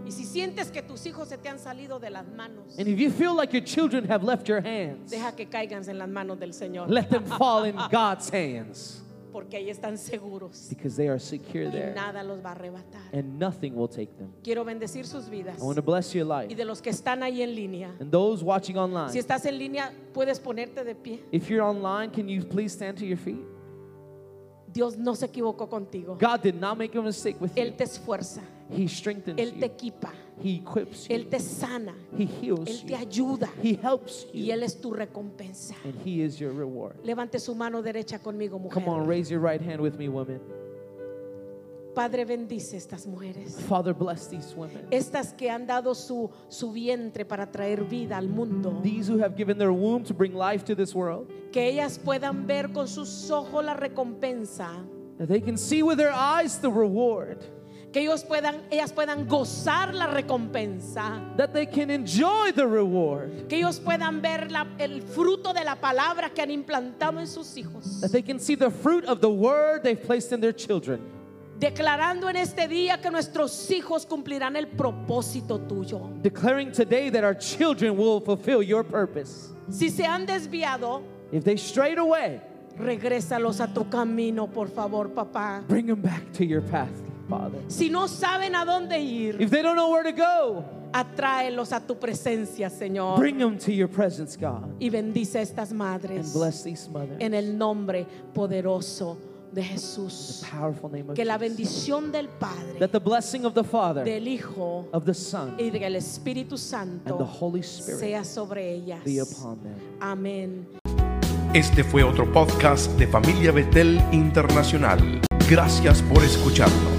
Y si sientes que tus hijos se te han salido de las manos, And if you feel like your children have left your hands, deja que caigan en las manos del Señor. let them fall in God's hands Porque ahí están seguros. because they are secure Y there nada los va a arrebatar. and nothing will take them. Quiero bendecir sus vidas. I want to bless your life. Y de los que están ahí en línea. And those watching Si online, estás en línea, puedes ponerte de pie. if you're online, can you please stand to your feet? Dios no se equivocó contigo. God did not make a mistake with you. Él te esfuerza. He strengthens Él te you. He equips you. Él te sana, He heals Él te you. ayuda He helps y you. Él es tu recompensa. And He is your reward. Levante su mano derecha conmigo, Come on, mujer. raise your right hand with me, woman. Padre, bendice estas mujeres. Father, bless these women. Estas que han dado su, su vientre para traer vida al mundo. These who have given their womb to bring life to this world. Que ellas puedan ver con sus ojos la recompensa. That they can see with their eyes the reward. Que ellos puedan, ellas puedan gozar la recompensa. That they can enjoy the reward. Que ellos puedan ver la- el fruto de la palabra que han implantado en sus hijos. That they can see the fruit of the word they've placed in their children. Declarando en este día que nuestros hijos cumplirán el propósito tuyo. Declaring today that our children will fulfill your purpose. Si se han desviado, If they strayed away, regrésalos a tu camino, por favor, papá. bring them back to your path, Father. Si no saben a dónde ir, If they don't know where to go, atráelos a tu presencia, Señor. bring them to your presence, God. Y bendice a estas And madres bless these mothers. en el nombre poderoso de Jesús. the powerful name of Que la bendición del Padre, That the blessing of the Father, del Hijo of the Son, y del Espíritu and the Santo Holy Spirit sea sobre ellas. be upon them. Amén. Este fue otro podcast de Familia Betel Internacional. Gracias por escucharnos.